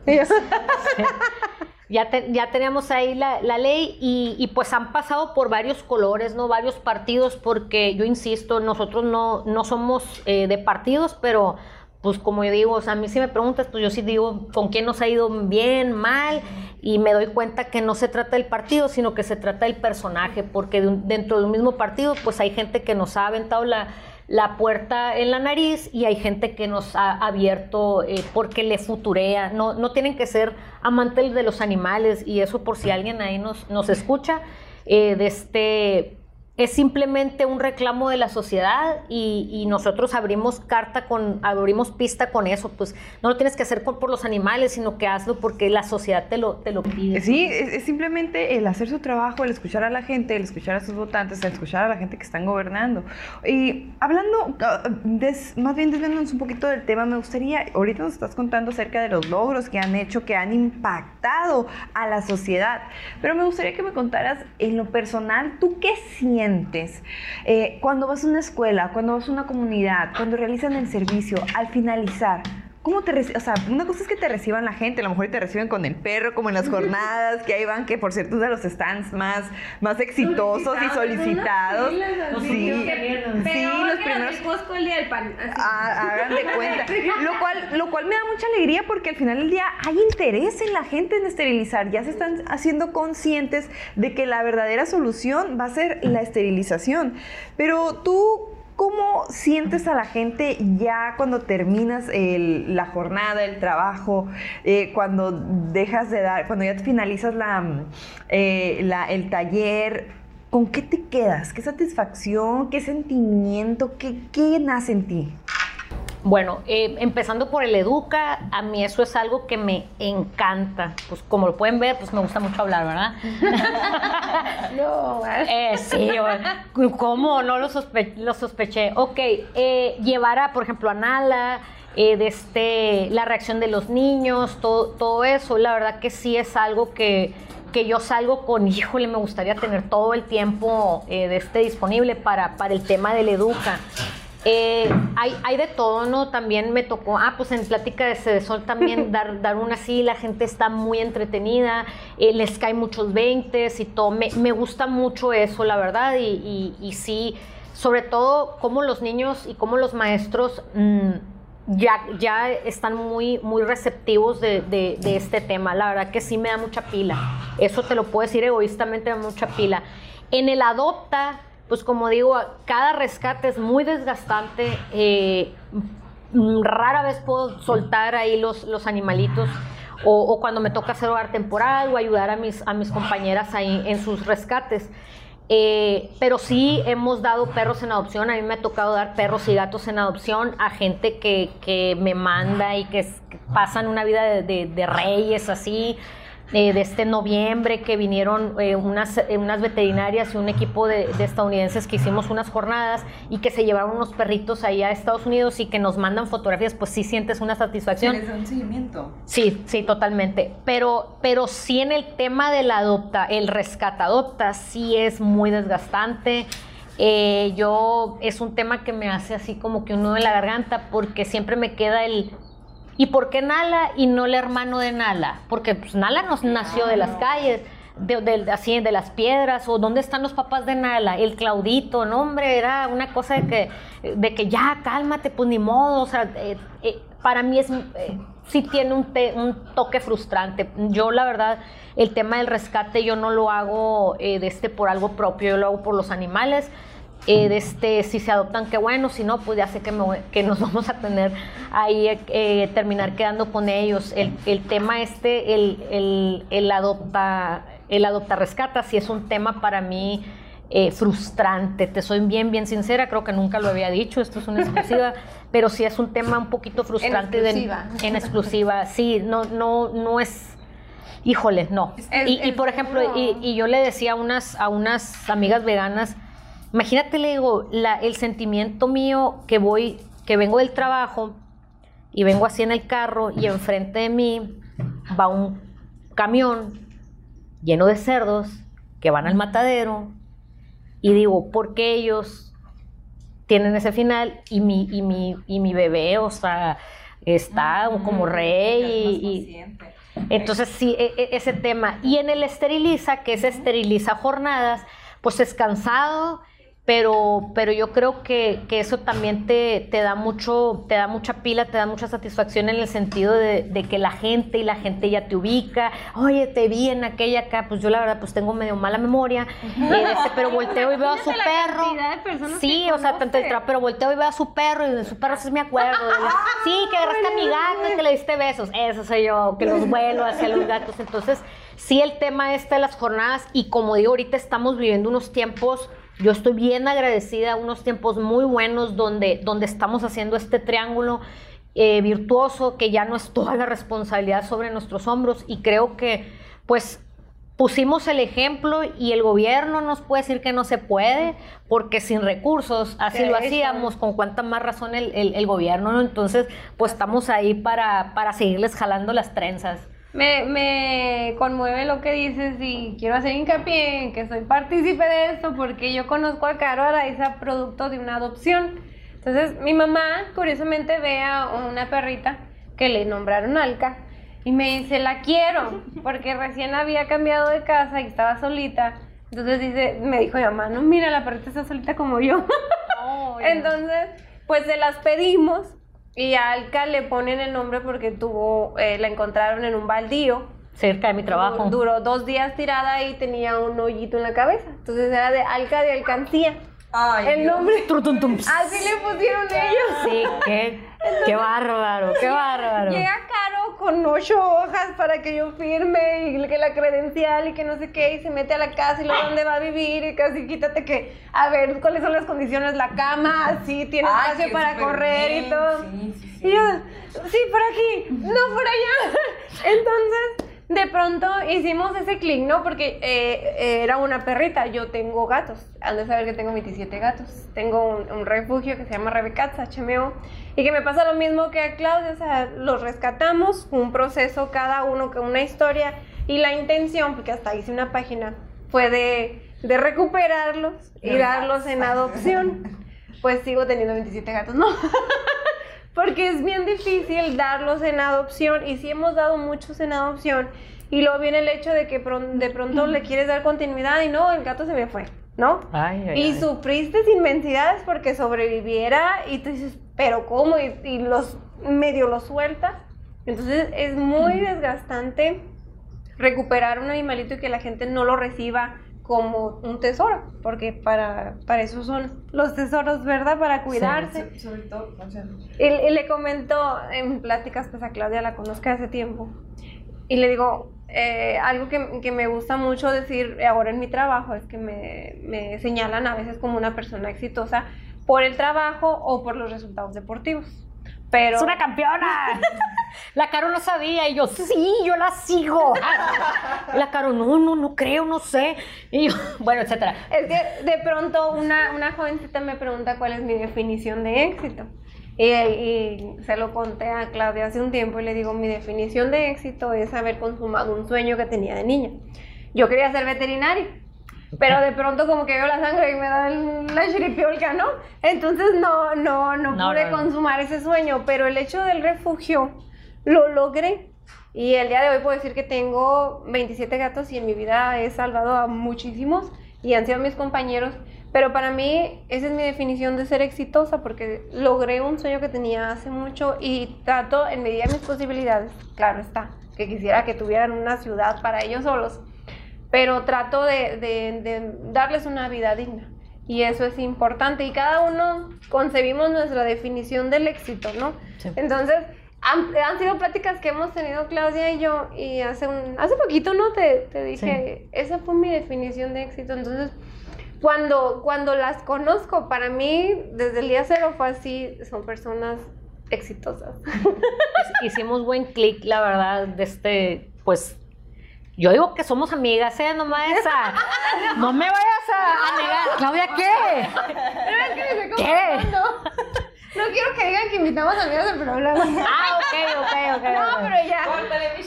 ya, te- ya teníamos ahí la, la ley y, y, pues han pasado por varios colores, ¿no? Varios partidos, porque yo insisto, nosotros no, no somos eh, de partidos, pero pues como yo digo, o sea, a mí si me preguntas, pues yo sí digo con quién nos ha ido bien, mal, y me doy cuenta que no se trata del partido, sino que se trata del personaje, porque de un- dentro de un mismo partido, pues hay gente que nos ha aventado la, la puerta en la nariz y hay gente que nos ha abierto eh, porque le futurea. No, no tienen que ser amantes de los animales y eso por si alguien ahí nos, nos escucha. eh, de este, es simplemente un reclamo de la sociedad y, y nosotros abrimos carta con, abrimos pista con eso, pues no lo tienes que hacer por, por los animales, sino que hazlo porque la sociedad te lo, te lo pide. Sí, es, es simplemente el hacer su trabajo, el escuchar a la gente, el escuchar a sus votantes, el escuchar a la gente que están gobernando. Y hablando, ah, des- más bien desviándonos un poquito del tema, me gustaría, ahorita nos estás contando acerca de los logros que han hecho, que han impactado a la sociedad, pero me gustaría que me contaras en lo personal, ¿tú qué sientes eh, cuando vas a una escuela, cuando vas a una comunidad, cuando realizan el servicio, al finalizar? ¿Cómo te O sea, una cosa es que te reciban la gente, a lo mejor te reciben con el perro, como en las jornadas, que ahí van, que por cierto es de los stands más, más exitosos y solicitados. Sí, sí, los primeros Costco el día del pan. así. Ah, hagan de cuenta. Lo cual, lo cual me da mucha alegría porque al final del día hay interés en la gente en esterilizar. Ya se están haciendo conscientes de que la verdadera solución va a ser la esterilización. Pero tú, ¿cómo sientes a la gente ya cuando terminas la jornada, el trabajo, eh, cuando dejas de dar, cuando ya finalizas eh, la- el taller? ¿Con qué te quedas? ¿Qué satisfacción? ¿Qué sentimiento? ¿Qué, qué nace en ti? Bueno, eh, empezando por el Educa, a mí eso es algo que me encanta. Pues como lo pueden ver, pues me gusta mucho hablar, ¿verdad? No. Eh, sí, güey. ¿cómo? No lo, sospe- lo sospeché. Ok, eh, llevar a, por ejemplo, a Nala, eh, de este, la reacción de los niños, todo, todo eso, la verdad que sí es algo que, que yo salgo con, híjole, me gustaría tener todo el tiempo eh, de este disponible para, para el tema del Educa. Eh, hay, hay de todo, ¿no? También me tocó, ah, pues en Plática de Cedesol también dar, dar una así, la gente está muy entretenida, eh, les caen muchos veintes y todo. Me, me gusta mucho eso, la verdad, y, y- y sí, sobre todo cómo los niños y cómo los maestros mm, ya, ya están muy, muy receptivos de, de- de este tema. La verdad que sí me da mucha pila. Eso te lo puedo decir egoístamente, me da mucha pila. En el adopta, pues como digo, cada rescate es muy desgastante. eh, rara vez puedo soltar ahí los, los animalitos. O, cuando me toca hacer hogar temporal o ayudar a mis, a mis compañeras ahí en sus rescates. Eh, pero sí hemos dado perros en adopción. A mí me ha tocado dar perros y gatos en adopción a gente que, que me manda y que, pasan una vida de- de reyes así. Eh, de este noviembre que vinieron eh, unas, eh, unas veterinarias y un equipo de, de estadounidenses que hicimos unas jornadas y que se llevaron unos perritos ahí a Estados Unidos y que nos mandan fotografías, pues sí sientes una satisfacción. Da un seguimiento. Sí, sí, totalmente. Pero, pero sí en el tema del adopta, el rescata adopta, sí es muy desgastante. Eh, yo es un tema que me hace así como que un nudo en la garganta porque siempre me queda el ¿y por qué Nala y no el hermano de Nala? Porque pues, Nala nos nació de las calles. De, de- así de las piedras o dónde están los papás de Nala el Claudito no hombre era una cosa de que de que ya cálmate pues ni modo o sea eh, eh, para mí es eh, sí tiene un, te- un toque frustrante yo la verdad el tema del rescate yo no lo hago de este por algo propio yo lo hago por los animales eh, de este, si se adoptan, qué bueno, si no, pues ya sé que, me que nos vamos a tener ahí, eh, eh, terminar quedando con ellos. El, el tema este, el, el, el adopta, el adopta rescata, sí es un tema para mí eh, frustrante, te soy bien, bien sincera, creo que nunca lo había dicho, esto es una exclusiva, pero sí es un tema un poquito frustrante. de- exclusiva. en exclusiva, sí, no, no, no es... Híjole, no. Y, por ejemplo, y, y yo le decía a unas, a unas amigas veganas, imagínate, le digo, la- el sentimiento mío que voy, que vengo del trabajo y vengo así en el carro y enfrente de mí va un camión lleno de cerdos que van al matadero y digo, ¿por qué ellos tienen ese final y mi, y mi, y mi bebé, o sea, está como rey y- y, entonces, sí, e- e- ese tema. Y en el esteriliza, que es esteriliza jornadas, pues es cansado, pero, pero yo creo que, que eso también te, te, da mucho, te da mucha pila, te da mucha satisfacción en el sentido de, de, que la gente y la gente ya te ubica, oye, te vi en aquella acá, pues yo la verdad pues tengo medio mala memoria, este, pero volteo y veo a su perro. Sí, o sea, tanto el pero volteo y veo a su perro y de su perro sí me acuerdo. sí, que agarraste a mi gato y que le diste besos. Eso soy yo, que los vuelo hacia los gatos. Entonces, sí el tema este de las jornadas y como digo, ahorita estamos viviendo unos tiempos yo estoy bien agradecida, unos tiempos muy buenos donde, donde estamos haciendo este triángulo eh, virtuoso, que ya no es toda la responsabilidad sobre nuestros hombros y creo que pues pusimos el ejemplo y el gobierno nos puede decir que no se puede, porque sin recursos, así lo hacíamos, con cuánta más razón el, el, gobierno, Entonces, pues estamos ahí para, para seguirles jalando las trenzas. Me, me conmueve lo que dices y quiero hacer hincapié en que soy partícipe de esto porque yo conozco a Caro Araiza producto de una adopción. Entonces, mi mamá curiosamente ve a una perrita que le nombraron Alca y me dice, la quiero, porque recién había cambiado de casa y estaba solita. Entonces dice, me dijo mi mamá, no, mira, la perrita está solita como yo. Entonces, pues se las pedimos y a Alca le ponen el nombre porque tuvo, eh, la encontraron en un baldío. Cerca de mi trabajo. Duró dos días tirada y tenía un hoyito en la cabeza. Entonces era de Alca de Alcancía. Ay, el nombre. Así le pusieron ellos. Sí, qué, qué bárbaro, qué bárbaro. Llega Caro con ocho hojas para que yo firme y que la credencial y que no sé qué, y se mete a la casa y luego dónde va a vivir y casi quítate que, a ver, cuáles son las condiciones, la cama, así, tiene espacio para correr y todo. Sí, sí, sí. Y yo, sí, por aquí, no por allá. Entonces de pronto hicimos ese clic, ¿no? Porque eh, era una perrita, yo tengo gatos, han de saber que tengo 27 gatos, tengo un, refugio que se llama Rebecats, HMO, y que me pasa lo mismo que a Claudia, o sea, los rescatamos, un proceso cada uno, con una historia, y la intención, porque hasta hice una página, fue de, de recuperarlos y darlos en adopción. Pues sigo teniendo 27 gatos, ¿no? porque es bien difícil darlos en adopción y si hemos dado muchos en adopción y luego viene el hecho de que de pronto le quieres dar continuidad y no, el gato se me fue, ¿no? y sufriste inmensidades porque sobreviviera y tú dices, pero ¿cómo? Y, los medio los sueltas. Entonces es muy desgastante recuperar un animalito y que la gente no lo reciba como un tesoro, porque para, para eso son los tesoros, ¿verdad? Para cuidarse. sobre todo, y, le comentó en pláticas, pues a Claudia la conozco hace tiempo, y le digo, eh, algo que, que, me gusta mucho decir ahora en mi trabajo es que me, me señalan a veces como una persona exitosa por el trabajo o por los resultados deportivos. Pero... ¡Es una campeona! La Caro no sabía y yo, sí, yo la sigo. La Caro, no, no, no creo, no sé. Y yo, bueno, etcétera. Es que de pronto una, una jovencita me pregunta cuál es mi definición de éxito. Y, y, se lo conté a Claudia hace un tiempo y le digo, mi definición de éxito es haber consumado un sueño que tenía de niña. Yo quería ser veterinaria pero de pronto como que veo la sangre y me da la chiripiolca, ¿no? Entonces no, no, no, pude consumar ese sueño, pero el hecho del refugio lo logré. Y el día de hoy puedo decir que tengo 27 gatos y en mi vida he salvado a muchísimos y han sido mis compañeros. Pero para mí esa es mi definición de ser exitosa porque logré un sueño que tenía hace mucho y trato en medida de mis posibilidades, claro está, que quisiera que tuvieran una ciudad para ellos solos pero trato de, darles una vida digna. Y eso es importante. Y cada uno concebimos nuestra definición del éxito, ¿no? Entonces, han, sido pláticas que hemos tenido Claudia y yo, y hace, un, hace poquito, ¿no? Te, te dije, esa fue mi definición de éxito. Entonces, cuando, cuando las conozco, para mí, desde el día cero fue así, son personas exitosas. Hicimos buen clic, la verdad, de este, pues yo digo que somos amigas, ¿eh? No me vayas a. No me vayas a, negar. Claudia, ¿qué? ¿Qué? No quiero que digan que invitamos amigas al programa. Ah, ok, ok, ok. No, pero ya. Córtale, mi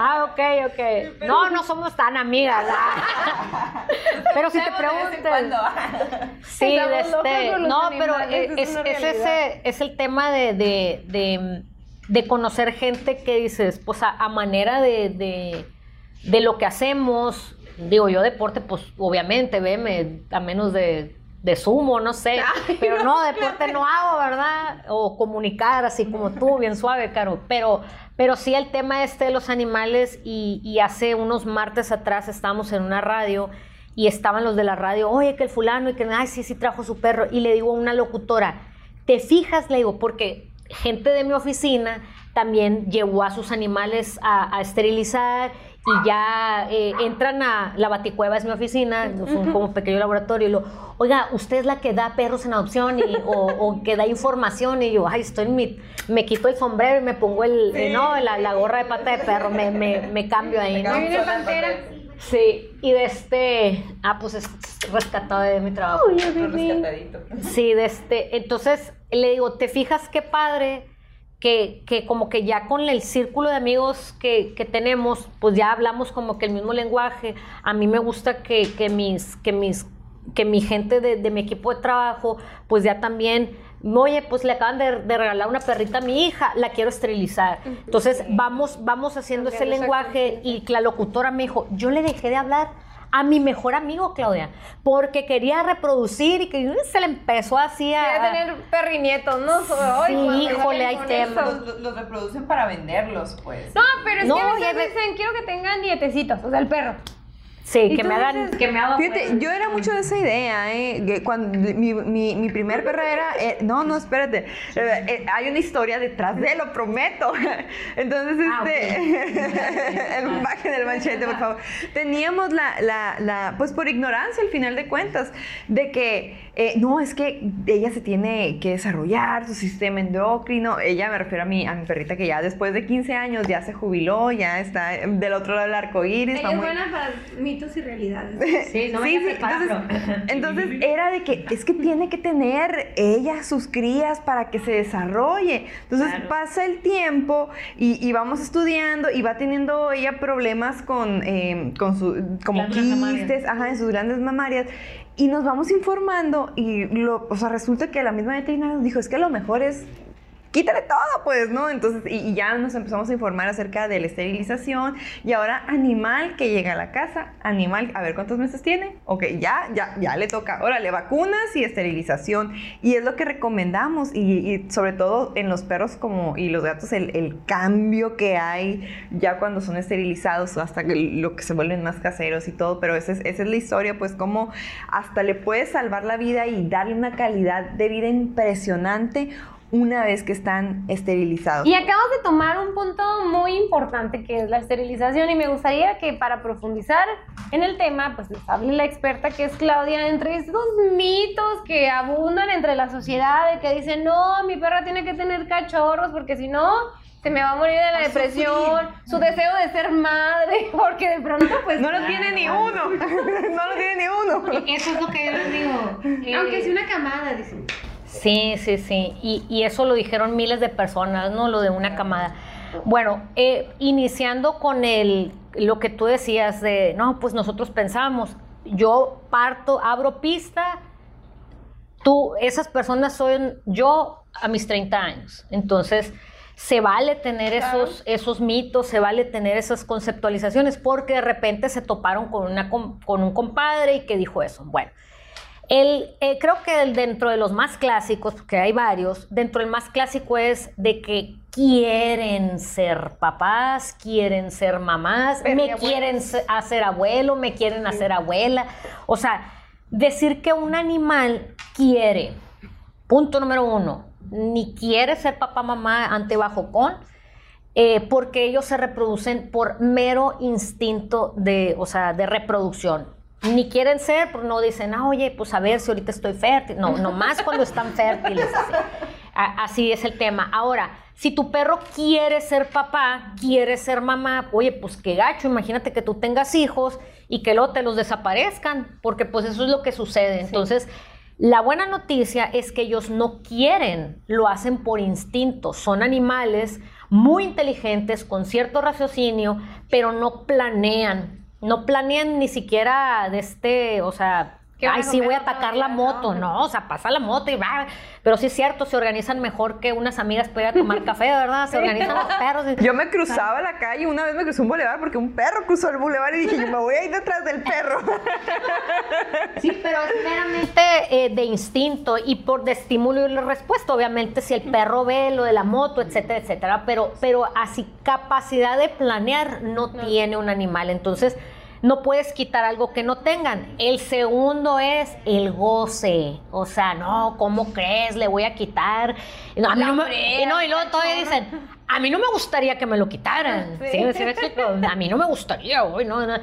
Ah, ok, ok. No, no somos tan amigas. Pero si te preguntas. Sí, de este. No, pero es, es, ese, es el tema de, de, de de conocer gente que dices, pues a, manera de, de, lo que hacemos, digo, yo deporte, pues obviamente, veme, a menos de, de sumo, no sé, pero no, deporte no hago, ¿verdad? O comunicar así como tú, bien suave, Caro, pero, pero sí el tema este de los animales y, y hace unos martes atrás estábamos en una radio y estaban los de la radio, oye, que el fulano y que, ay, sí, sí trajo su perro, y le digo a una locutora, ¿te fijas? Le digo, porque gente de mi oficina también llevó a sus animales a, a esterilizar y ya eh, entran a la baticueva es mi oficina, es un como pequeño laboratorio y lo, oiga, usted es la que da perros en adopción y, o, o que da información y yo, ay, estoy en mi, me quito el sombrero y me pongo el, eh, no, la, la gorra de pata de perro, me, me, me cambio ahí, ¿no? Sí, y de este, ah, pues es rescatado de mi trabajo. Rescatadito. Sí, de este, entonces le digo, ¿te fijas qué padre? Que, que como que ya con el círculo de amigos que, que tenemos, pues ya hablamos como que el mismo lenguaje. A mí me gusta que, que mis, que mis, que mi gente de, de mi equipo de trabajo, pues ya también, oye, pues le acaban de, de regalar una perrita a mi hija, la quiero esterilizar. Entonces vamos, vamos haciendo ese lenguaje y la locutora me dijo, yo le dejé de hablar a mi mejor amigo, Claudia, porque quería reproducir y que se le empezó así a... Quiere tener perrinietos, ¿no? Ay, Sí, híjole, hay con tema. eso. Los, reproducen para venderlos, pues. No, pero es No, que a ya veces ve- dicen, quiero que tengan nietecitos, o sea, el perro. Sí, ¿Y que me hagan, que me hagan... Fíjate, yo era mucho de esa idea, ¿eh? Que Cuando mi, mi, mi primer perra era. eh, no, no, espérate. Eh, eh, hay una historia detrás de, lo prometo. Entonces, Ah, este. el, bajen el manchete, por favor. Teníamos la, la, la. Pues por ignorancia, al final de cuentas, de que. Eh, no, es que ella se tiene que desarrollar su sistema endocrino. Ella me refiero a mi, a mi perrita que ya después de 15 años ya se jubiló, ya está del otro lado del arco iris. está muy- para mitos y realidades. Sí, no me Sí, sí, entonces, entonces era de que es que tiene que tener ella sus crías para que se desarrolle. Entonces Claro. pasa el tiempo y, y vamos estudiando y va teniendo ella problemas con, eh, con su, como quistes, ajá, en sus grandes mamarias. Y nos vamos informando y lo, o sea, resulta que la misma veterinaria nos dijo, es que lo mejor es quítale todo, pues, ¿no? Entonces, y, ya nos empezamos a informar acerca de la esterilización y ahora animal que llega a la casa, animal, a ver cuántos meses tiene, ok, ya, ya, ya le toca, órale, vacunas y esterilización. Y es lo que recomendamos y, sobre todo en los perros como y los gatos el, el cambio que hay ya cuando son esterilizados hasta lo que se vuelven más caseros y todo, pero esa es, esa es la historia, pues como hasta le puedes salvar la vida y darle una calidad de vida impresionante una vez que están esterilizados. Y acabas de tomar un punto muy importante que es la esterilización y me gustaría que para profundizar en el tema, pues les hable la experta que es Claudia entre estos mitos que abundan entre la sociedad de que dicen, no, mi perra tiene que tener cachorros porque si no, se me va a morir de la a depresión, su deseo de ser madre, porque de pronto pues... no lo tiene ni uno, no lo tiene ni uno. Eso es lo que yo les digo. Aunque sea una camada, dicen. Sí, sí, sí. Y, y eso lo dijeron miles de personas, ¿no? Lo de una camada. Bueno, eh, iniciando con el, lo que tú decías de, no, pues nosotros pensamos, yo parto, abro pista, tú, esas personas son yo a mis 30 años. Entonces, se vale tener esos, esos mitos, se vale tener esas conceptualizaciones, porque de repente se toparon con, una, con un compadre y que dijo eso. Bueno, el, eh, creo que el- dentro de los más clásicos, porque hay varios, dentro del más clásico es de que quieren ser papás, quieren ser mamás, Pero me quieren hacer abuelo, me quieren hacer abuela. O sea, decir que un animal quiere, punto número uno, ni quiere ser papá, mamá, ante, bajo, con, eh, porque ellos se reproducen por mero instinto de, o sea, de reproducción. Ni quieren ser, pues no dicen, ah, oye, pues a ver si ahorita estoy fértil. No, nomás cuando están fértiles. Así. Es el tema. Ahora, si tu perro quiere ser papá, quiere ser mamá, oye, pues qué gacho, imagínate que tú tengas hijos y que luego te los desaparezcan, porque pues eso es lo que sucede. Entonces, la buena noticia es que ellos no quieren, lo hacen por instinto. Son animales muy inteligentes, con cierto raciocinio, pero no planean. No planean ni siquiera de este, o sea, ¿Qué van Ay, sí, voy a atacar la moto. No, No, o sea, pasa la moto y va. Pero sí es cierto, se organizan mejor que unas amigas para ir a tomar café, ¿verdad? Se organizan los perros. y- Yo me cruzaba la calle, una vez me crucé un bulevar porque un perro cruzó el bulevar y dije, yo me voy a ir detrás del perro. Sí, pero es meramente eh, de instinto y por de estímulo y la respuesta. Obviamente, si el perro ve lo de la moto, etcétera, etcétera. Pero, pero así capacidad de planear no, tiene un animal. Entonces, no puedes quitar algo que no tengan. El segundo es el goce. O sea, no, ¿cómo crees? Le voy a quitar. No, a mí no me- y, no, y luego todavía dicen, a mí no me gustaría que me lo quitaran. Sí. ¿Sí? ¿Sí me explico? A mí no me gustaría, hoy no, no.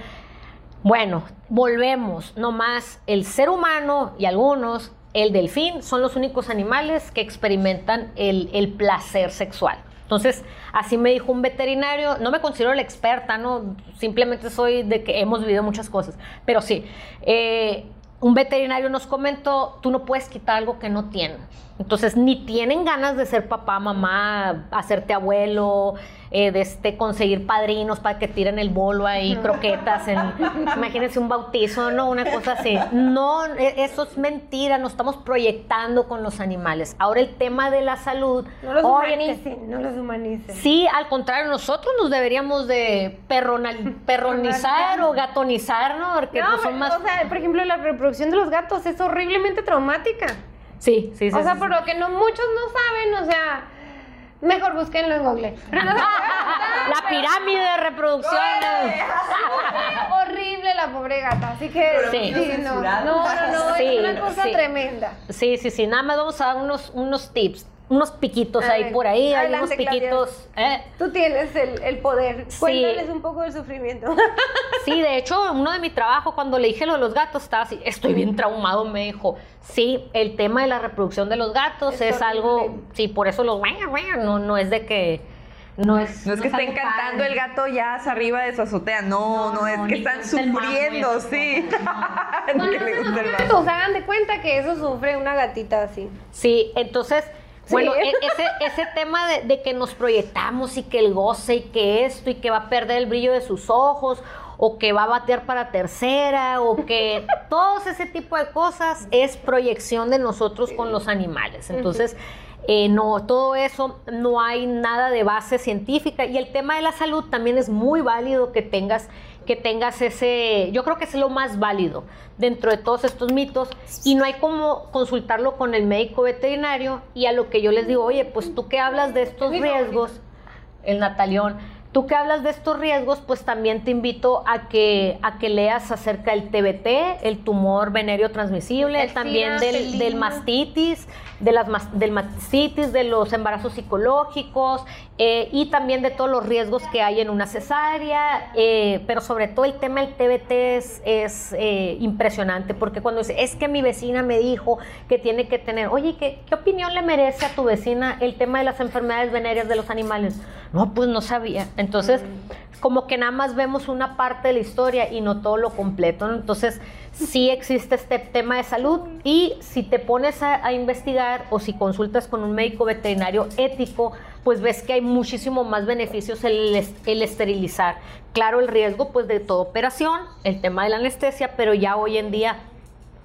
Bueno, volvemos. Nomás el ser humano y algunos, el delfín, son los únicos animales que experimentan el, el placer sexual. Entonces, así me dijo un veterinario, no me considero la experta, no, simplemente soy de que hemos vivido muchas cosas, pero sí, eh, un veterinario nos comentó, tú no puedes quitar algo que no tienen. Entonces, ni tienen ganas de ser papá, mamá, hacerte abuelo, eh, de este, conseguir padrinos para que tiren el bolo ahí, croquetas, en, imagínense un bautizo, ¿no? Una cosa así. No, e- eso es mentira, nos estamos proyectando con los animales. Ahora el tema de la salud. No los humanicen, no los humanicen. Sí, al contrario, nosotros nos deberíamos de perronal- perronizar o gatonizar, ¿no? Porque no, pues, son más... o sea, por ejemplo, la reproducción de los gatos es horriblemente traumática. Sí, sí, sí. o sea, sí, por sí. lo que no muchos no saben, o sea, mejor búsquenlo en Google. No La pirámide de reproducción. horrible la pobre gata, así que Sí. no, no, no, no, Sí, es una cosa sí. tremenda. Sí, sí, sí. Nada más vamos a dar unos, unos tips, unos piquitos ahí por ahí, hay unos piquitos. ¿eh? Tú tienes el, el poder. Sí. Cuéntales un poco del sufrimiento. Sí, de hecho, uno de mi trabajo, cuando le dije lo de los gatos, estaba así, estoy bien traumado, me dijo. Sí, el tema de la reproducción de los gatos Es es, algo, sí, por eso los no, no es de que, no es, No es que estén cantando padre. el gato ya arriba de su azotea, no, no, No, es no, que están sufriendo, sí. no, hagan de cuenta que eso sufre una gatita así. Sí, entonces, bueno, Sí. e- ese, ese tema de, de que nos proyectamos y que el goce y que esto y que va a perder el brillo de sus ojos o que va a batear para tercera o que todos ese tipo de cosas es proyección de nosotros con los animales. Entonces, eh, no, todo eso no hay nada de base científica y el tema de la salud también es muy válido que tengas que tengas ese, yo creo que es lo más válido dentro de todos estos mitos y no hay como consultarlo con el médico veterinario y a lo que yo les digo, oye, pues tú que hablas de estos riesgos, el Natalión, tú que hablas de estos riesgos, pues también te invito a que, a que leas acerca del TBT, el tumor venéreo transmisible, El también del, el del mastitis, de las del mastitis, de los embarazos psicológicos eh, y también de todos los riesgos que hay en una cesárea, eh, pero sobre todo el tema del TBT es, es, eh, impresionante porque cuando dice, es que mi vecina me dijo que tiene que tener, oye, ¿qué, ¿qué opinión le merece a tu vecina el tema de las enfermedades venéreas de los animales? No, pues no sabía. Entonces, como que nada más vemos una parte de la historia y no todo lo completo, ¿no? Entonces, sí existe este tema de salud y si te pones a, a investigar o si consultas con un médico veterinario ético, pues ves que hay muchísimo más beneficios el, el esterilizar. Claro, el riesgo pues de toda operación, el tema de la anestesia, pero ya hoy en día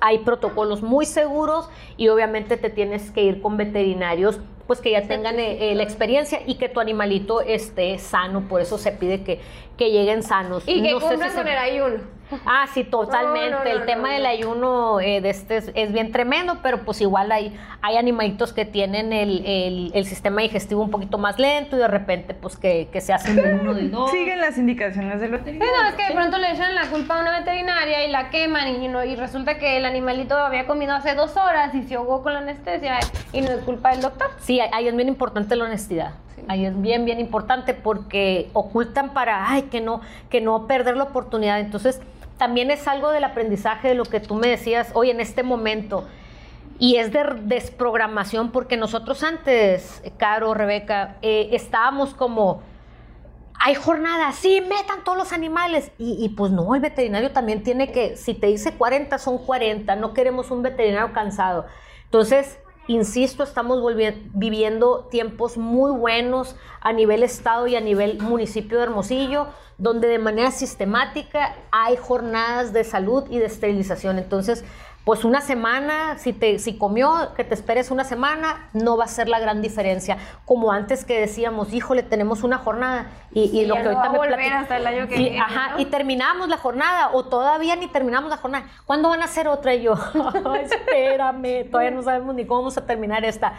hay protocolos muy seguros y obviamente te tienes que ir con veterinarios pues que ya tengan eh, eh, la experiencia y que tu animalito esté sano, por eso se pide que, que lleguen sanos. Y que No sé si cumplan se- con el ayuno. Ah, sí, totalmente. No, no, no, el tema no. del ayuno eh, de este es, es bien tremendo, pero pues igual hay, hay animalitos que tienen el, el- el sistema digestivo un poquito más lento y de repente pues que, que se hacen de uno de dos. Siguen las indicaciones del Sí, veterinario. no, es que de pronto le echan la culpa a una veterinaria y la queman y, no- y resulta que el animalito había comido hace dos horas y se ahogó con la anestesia y no es culpa del doctor. Sí, ahí es bien importante la honestidad. Ahí es bien, bien importante porque ocultan para, ay, que no, que no perder la oportunidad. Entonces, también es algo del aprendizaje de lo que tú me decías hoy en este momento. Y es de desprogramación porque nosotros antes, Caro, Rebeca, eh, estábamos como, hay jornadas, sí, metan todos los animales. Y, y pues no, el veterinario también tiene que, si te dice 40, son 40, no queremos un veterinario cansado. Entonces, insisto, estamos viviendo tiempos muy buenos a nivel estado y a nivel municipio de Hermosillo, donde de manera sistemática hay jornadas de salud y de esterilización. Entonces, pues una semana, si, te, si comió, que te esperes una semana, no va a ser la gran diferencia. Como antes que decíamos, híjole, tenemos una jornada y, y lo ya que no ahorita a me volver platic- hasta el año que y, viene, ajá, ¿no? y terminamos la jornada o todavía ni terminamos la jornada. ¿Cuándo van a hacer otra? Y yo, "Ay, espérame, todavía no sabemos ni cómo vamos a terminar esta.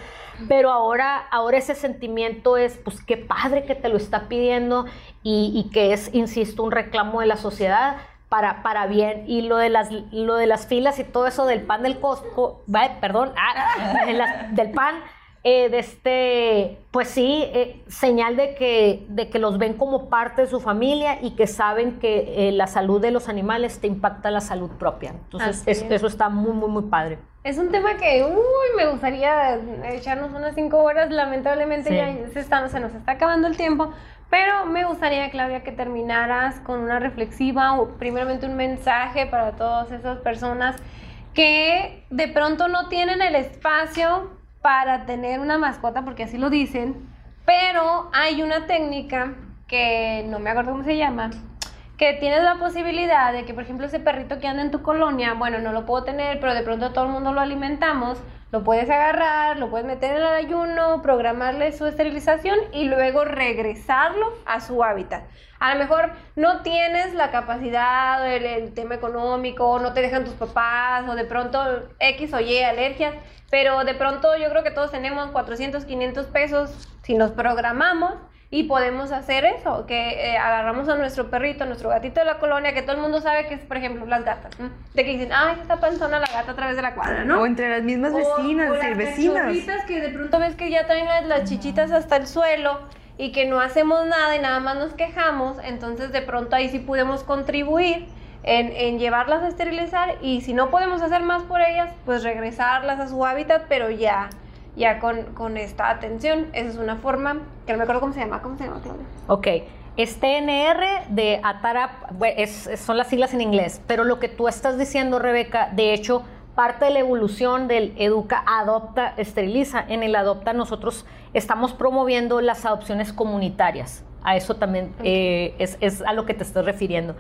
Pero ahora, ahora ese sentimiento es, pues qué padre que te lo está pidiendo y, y que es, insisto, un reclamo de la sociedad para, para bien. Y lo de, las, lo de las filas y todo eso del pan del Costco, perdón, ah, las- del pan, eh, de este, pues sí, eh, señal de que, de que los ven como parte de su familia y que saben que eh, la salud de los animales te impacta la salud propia. Entonces, es- es. eso está muy, muy, muy padre. Es un tema que, uy, me gustaría echarnos unas cinco horas. Lamentablemente Sí. ya se, está- se nos está acabando el tiempo. Pero me gustaría, Claudia, que terminaras con una reflexiva o primeramente un mensaje para todas esas personas que de pronto no tienen el espacio para tener una mascota, porque así lo dicen, pero hay una técnica que no me acuerdo cómo se llama, que tienes la posibilidad de que, por ejemplo, ese perrito que anda en tu colonia, bueno, no lo puedo tener, pero de pronto todo el mundo lo alimentamos, lo puedes agarrar, lo puedes meter en el ayuno, programarle su esterilización y luego regresarlo a su hábitat. A lo mejor no tienes la capacidad, el, el tema económico, no te dejan tus papás, o de pronto X o Y alergias, pero de pronto yo creo que todos tenemos 400, 500 pesos si nos programamos y podemos hacer eso, que eh, agarramos a nuestro perrito, a nuestro gatito de la colonia, que todo el mundo sabe que es, por ejemplo, las gatas, ¿no? de que dicen, ay, está panzona la gata a través de la cuadra, ¿no? O entre las mismas O- vecinas, o decir, las vecinas. que de pronto ves que ya traen las, las chichitas hasta el suelo y que no hacemos nada y nada más nos quejamos, entonces de pronto ahí sí podemos contribuir en, en llevarlas a esterilizar y si no podemos hacer más por ellas, pues regresarlas a su hábitat, pero ya, ya con, con esta atención. Esa es una forma, que no me acuerdo cómo se llama, ¿cómo se llama, Claudia? Ok, es TNR de Atarap, es- son las siglas en inglés, pero lo que tú estás diciendo, Rebeca, de hecho, parte de la evolución del Educa, Adopta, Esteriliza. En el Adopta nosotros estamos promoviendo las adopciones comunitarias. A eso también eh, es, es a lo que te estoy refiriendo.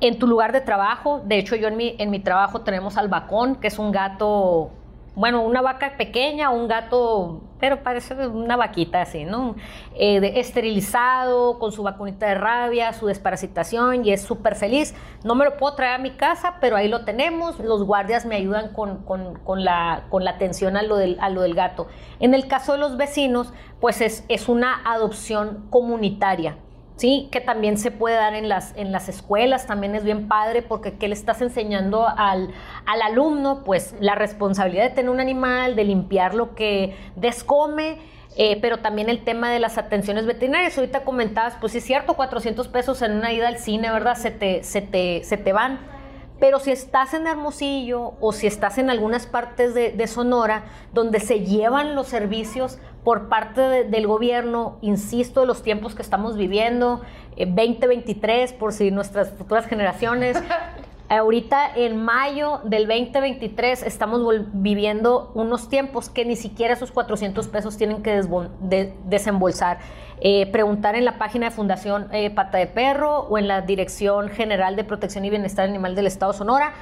En tu lugar de trabajo, de hecho yo en mi, en mi trabajo tenemos al bacón, que es un gato, bueno, una vaca pequeña, un gato, pero parece una vaquita así, ¿no? Eh, de- esterilizado, con su vacunita de rabia, su desparasitación y es súper feliz. No me lo puedo traer a mi casa, pero ahí lo tenemos. Los guardias me ayudan con, con- con la, con la atención a lo, del, a lo del gato. En el caso de los vecinos, pues es, es una adopción comunitaria. Sí, que también se puede dar en las, en las escuelas, también es bien padre porque ¿qué le estás enseñando al, al alumno? Pues la responsabilidad de tener un animal, de limpiar lo que descome, eh, pero también el tema de las atenciones veterinarias. Ahorita comentabas, pues sí es cierto, 400 pesos en una ida al cine, ¿verdad? Se te, se te, se te van. Pero si estás en Hermosillo o si estás en algunas partes de, de Sonora donde se llevan los servicios por parte de- del gobierno, insisto, de los tiempos que estamos viviendo, eh, 2023, por si nuestras futuras generaciones, ahorita en mayo del 2023 estamos viviendo unos tiempos que ni siquiera esos 400 pesos tienen que de- desembolsar. Eh, preguntar en la página de Fundación eh, Pata de Perro o en la Dirección General de Protección y Bienestar Animal del Estado Sonora.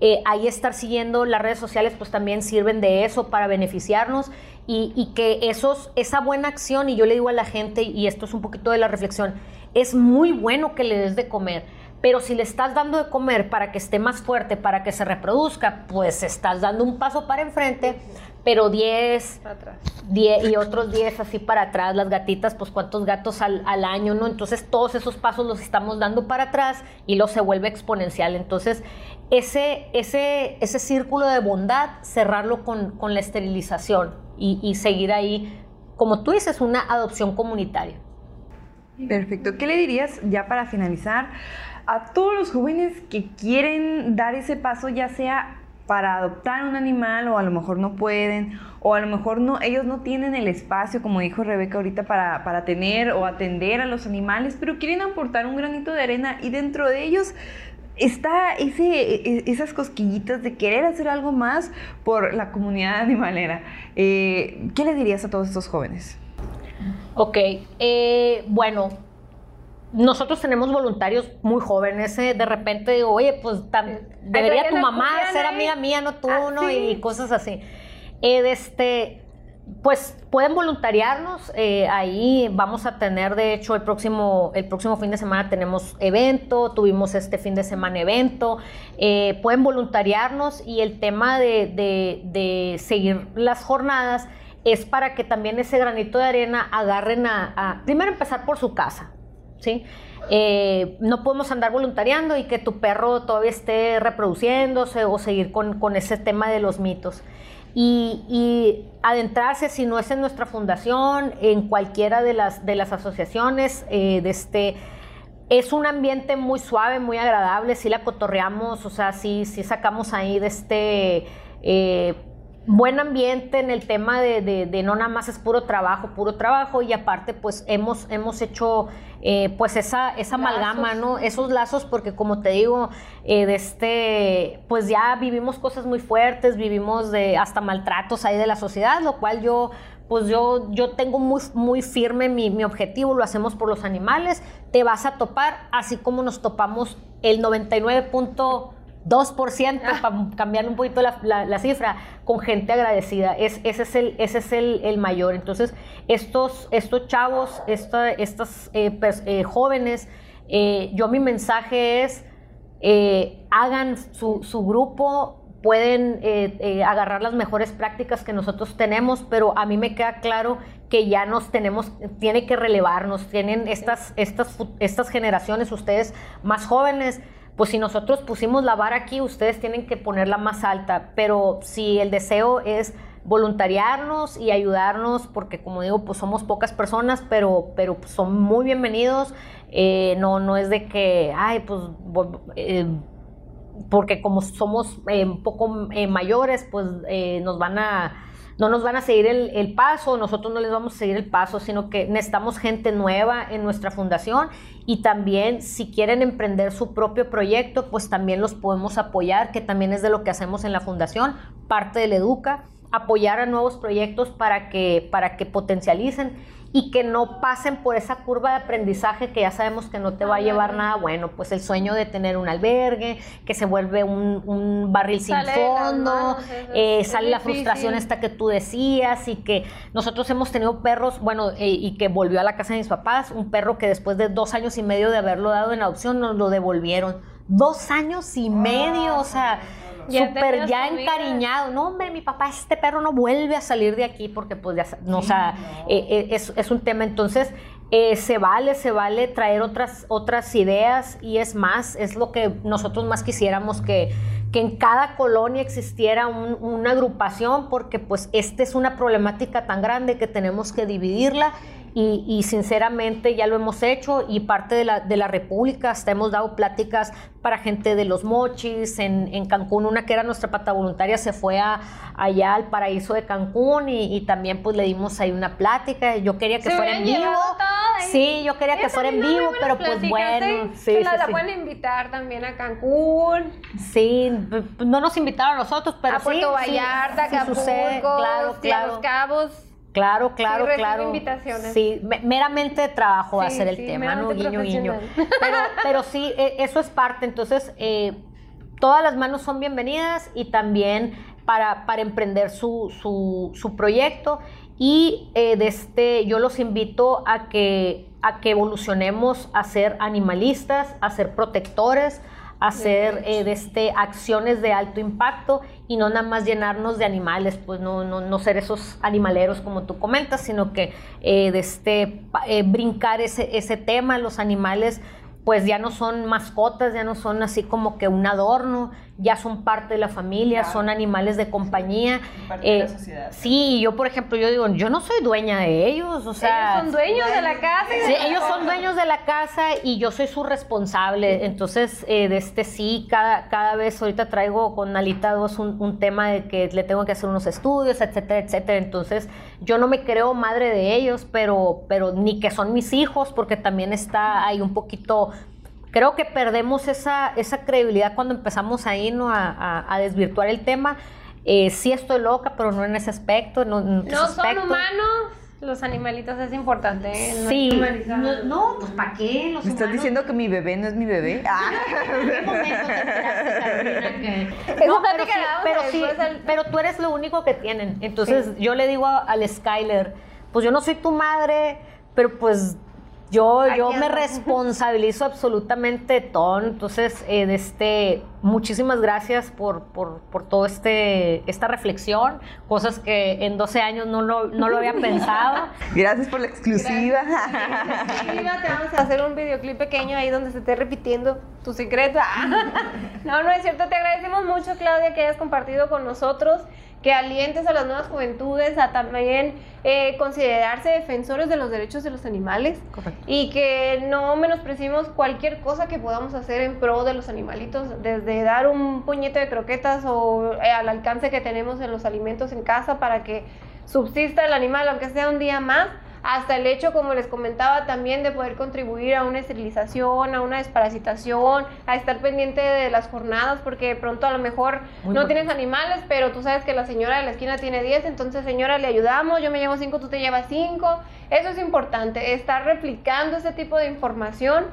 Eh, ahí estar siguiendo las redes sociales pues también sirven de eso para beneficiarnos y, y que esos, esa buena acción, y yo le digo a la gente, y esto es un poquito de la reflexión, es muy bueno que le des de comer, pero si le estás dando de comer para que esté más fuerte, para que se reproduzca, pues estás dando un paso para enfrente, pero 10, Atrás. 10 y otros 10 así para atrás, las gatitas, pues cuántos gatos al, al año, ¿no? Entonces todos esos pasos los estamos dando para atrás y lo se vuelve exponencial. Entonces ese, ese, ese círculo de bondad, cerrarlo con, con la esterilización y, y seguir ahí, como tú dices, una adopción comunitaria. Perfecto. ¿Qué le dirías ya para finalizar a todos los jóvenes que quieren dar ese paso, ya sea para adoptar un animal o a lo mejor no pueden o a lo mejor no ellos no tienen el espacio como dijo Rebeca ahorita para, para tener o atender a los animales pero quieren aportar un granito de arena y dentro de ellos está ese, e- esas cosquillitas de querer hacer algo más por la comunidad animalera Eh, ¿qué le dirías a todos estos jóvenes? Ok, eh, bueno, nosotros tenemos voluntarios muy jóvenes, ¿eh? de repente digo, oye, pues tan- debería tu ¿Alguien mamá ser amiga mía, no tú, Ah, ¿no? Y cosas así. Eh, este, pues pueden voluntariarnos, eh, ahí vamos a tener, de hecho, el próximo, el próximo fin de semana tenemos evento, tuvimos este fin de semana evento, eh, pueden voluntariarnos y el tema de, de- de seguir las jornadas es para que también ese granito de arena agarren a, a- primero empezar por su casa, ¿sí? Eh, no podemos andar voluntariando y que tu perro todavía esté reproduciéndose o seguir con, con ese tema de los mitos. Y, adentrarse, si no es en nuestra fundación, en cualquiera de las, de las asociaciones, eh, de este, es un ambiente muy suave, muy agradable, sí la cotorreamos, o sea, sí, sí sacamos ahí de este eh, buen ambiente en el tema de, de- de no nada más es puro trabajo, puro trabajo, y aparte pues hemos, hemos hecho eh, pues esa, esa amalgama, ¿no? Esos lazos, porque como te digo, eh, de este, pues ya vivimos cosas muy fuertes, vivimos de hasta maltratos ahí de la sociedad, lo cual yo pues yo, yo tengo muy, muy firme mi, mi objetivo, lo hacemos por los animales, te vas a topar, así como nos topamos el 99.2%, para cambiar un poquito la, la- la cifra, con gente agradecida. Es, ese es, el, ese es el, el mayor. Entonces, estos, estos chavos, esta- estas eh, pers- eh, jóvenes, eh, yo mi mensaje es, eh, hagan su, su grupo, pueden eh, agarrar las mejores prácticas que nosotros tenemos, pero a mí me queda claro que ya nos tenemos, tiene que relevarnos, tienen estas, estas, estas generaciones, ustedes más jóvenes, pues si nosotros pusimos la vara aquí, ustedes tienen que ponerla más alta, pero si el deseo es voluntariarnos y ayudarnos, porque como digo, pues somos pocas personas, pero, pero pues, son muy bienvenidos, eh, no, no es de que, ay, pues... eh, porque como somos eh, un poco mayores, pues nos van a, no nos van a seguir el, paso, nosotros no les vamos a seguir el paso, sino que necesitamos gente nueva en nuestra fundación y también si quieren emprender su propio proyecto, pues también los podemos apoyar, que también es de lo que hacemos en la fundación, parte del Educa, apoyar a nuevos proyectos para que, para que potencialicen y que no pasen por esa curva de aprendizaje que ya sabemos que no te va a llevar nada. Bueno, pues el sueño de tener un albergue, que se vuelve un, un barril sin fondo, manos, eh, sale la frustración esta que tú decías y que nosotros hemos tenido perros, bueno, eh, y que volvió a la casa de mis papás, un perro que después de dos años y medio de haberlo dado en adopción nos lo devolvieron. Dos años y medio, o sea, súper ya encariñado. No, hombre, mi papá, este perro no vuelve a salir de aquí porque pues ya, no, o sea, eh, eh, es, es un tema. Entonces, eh, se vale, se vale traer otras, otras ideas y es más, es lo que nosotros más quisiéramos que, que en cada colonia existiera un- una agrupación porque pues esta es una problemática tan grande que tenemos que dividirla y, y sinceramente ya lo hemos hecho y parte de la, de la República, hasta hemos dado pláticas para gente de los mochis, en, en Cancún, una que era nuestra pata voluntaria se fue a, allá al paraíso de Cancún y, y también pues le dimos ahí una plática, yo quería que Se fuera en vivo, sí, yo quería que fuera en vivo, pero buenas pues pláticas, bueno, sí, Que la, sí, la sí. pueden invitar también a Cancún, Sí, no nos invitaron a nosotros, pero a Puerto sí, sí, Vallarta, sí Acapulco, claro, sí, claro. Los Cabos. Claro, claro, claro. invitaciones. Sí, me- meramente de trabajo va a ser el sí, tema, ¿no? Guiño, guiño. Pero, pero sí, e- eso es parte. Entonces, eh, todas las manos son bienvenidas y también para, para emprender su, su, su proyecto. Y eh, de este, yo los invito a que, a que evolucionemos a ser animalistas, a ser protectores, hacer eh, de este, acciones de alto impacto y no nada más llenarnos de animales, pues no, no, no ser esos animaleros como tú comentas, sino que eh, de este, eh, brincar ese, ese tema, los animales pues ya no son mascotas, ya no son así como que un adorno, ya son parte de la familia, Claro. son animales de compañía. Parte de la Eh, sociedad. Sí, yo por ejemplo, yo digo, yo no soy dueña de ellos, o sea... Ellos son dueños de la casa. Sí, la ellos son dueños de la casa y yo soy su responsable. Entonces, eh, de este sí, cada, cada vez ahorita traigo con Alita 2 un, un tema de que le tengo que hacer unos estudios, etcétera, etcétera. Entonces, yo no me creo madre de ellos, pero, pero ni que son mis hijos, porque también está ahí un poquito. Creo que perdemos esa, esa credibilidad cuando empezamos ahí ¿no? a, a- a desvirtuar el tema. Eh, sí estoy loca, pero no en ese aspecto. No, en No son humanos. los animalitos es importante. ¿eh? No Sí, humanizar. no, no, pues ¿para qué? Los ¿Me estás humanos- diciendo que mi bebé no es mi bebé? Ah. ¿En qué momento te enteraste, Carolina, que- Esa No, plática pero sí, pero sí, tú eres lo único que tienen. Entonces yo le digo a- al Skyler, pues yo no soy tu madre, pero pues yo, yo me responsabilizo absolutamente de todo. Entonces, eh, de este, muchísimas gracias por, por, por todo este, esta reflexión, cosas que en 12 años no lo, no lo había pensado. Gracias por la exclusiva. Mira, te vamos a hacer un videoclip pequeño ahí donde se esté repitiendo tu secreto. No, no es cierto. Te agradecemos mucho, Claudia, que hayas compartido con nosotros, que alientes a las nuevas juventudes a también eh, considerarse defensores de los derechos de los animales Correcto. y que no menospreciemos cualquier cosa que podamos hacer en pro de los animalitos, desde dar un puñete de croquetas o eh, al alcance que tenemos en los alimentos en casa para que subsista el animal, aunque sea un día más, hasta el hecho, como les comentaba, también de poder contribuir a una esterilización, a una desparasitación, a estar pendiente de las jornadas, porque de pronto a lo mejor Muy no tienes animales, pero tú sabes que la señora de la esquina tiene 10, entonces señora le ayudamos, yo me llevo 5, tú te llevas 5. Eso es importante, estar replicando ese tipo de información,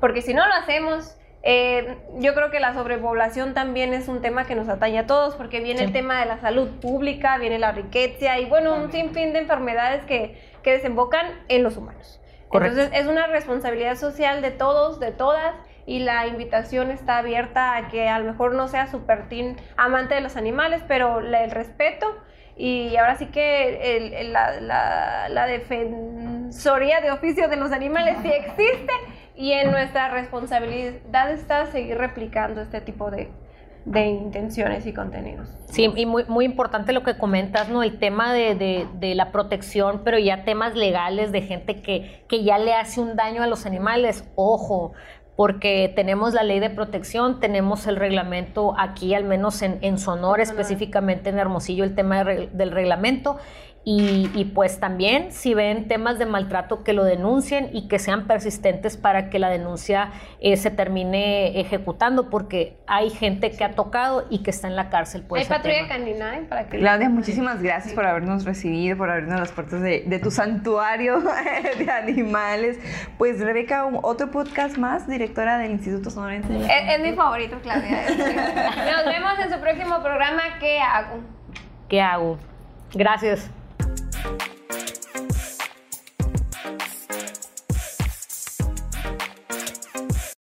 porque si no lo hacemos, eh, yo creo que la sobrepoblación también es un tema que nos atañe a todos, porque viene Sí. el tema de la salud pública, viene la riqueza y bueno, un sinfín de enfermedades que, que desembocan en los humanos. Correcto. Entonces es una responsabilidad social de todos, de todas, y la invitación está abierta a que a lo mejor no sea super team amante de los animales, pero el respeto y ahora sí que el- el- la, la- la defensoría de oficio de los animales sí existe y en nuestra responsabilidad está seguir replicando este tipo de, de intenciones y contenidos. Sí, y muy, muy importante lo que comentas, ¿no? El tema de, de- de la protección, pero ya temas legales de gente que, que ya le hace un daño a los animales. Ojo, porque tenemos la ley de protección, tenemos el reglamento aquí, al menos en, en Sonora, específicamente en Hermosillo, el tema de del reglamento. Y, y pues también si ven temas de maltrato que lo denuncien y que sean persistentes para que la denuncia eh, se termine ejecutando porque hay gente que ha tocado y que está en la cárcel por Hay patrulla canina ¿eh? para que Claudia, muchísimas gracias por habernos recibido, por abrirnos las puertas de, de tu santuario de animales. Pues Rebeca, un- otro podcast más, directora del Instituto Sonorense. es, es mi favorito, Claudia. Nos vemos en su próximo programa. ¿Qué hago? ¿Qué hago? Gracias. Thank you.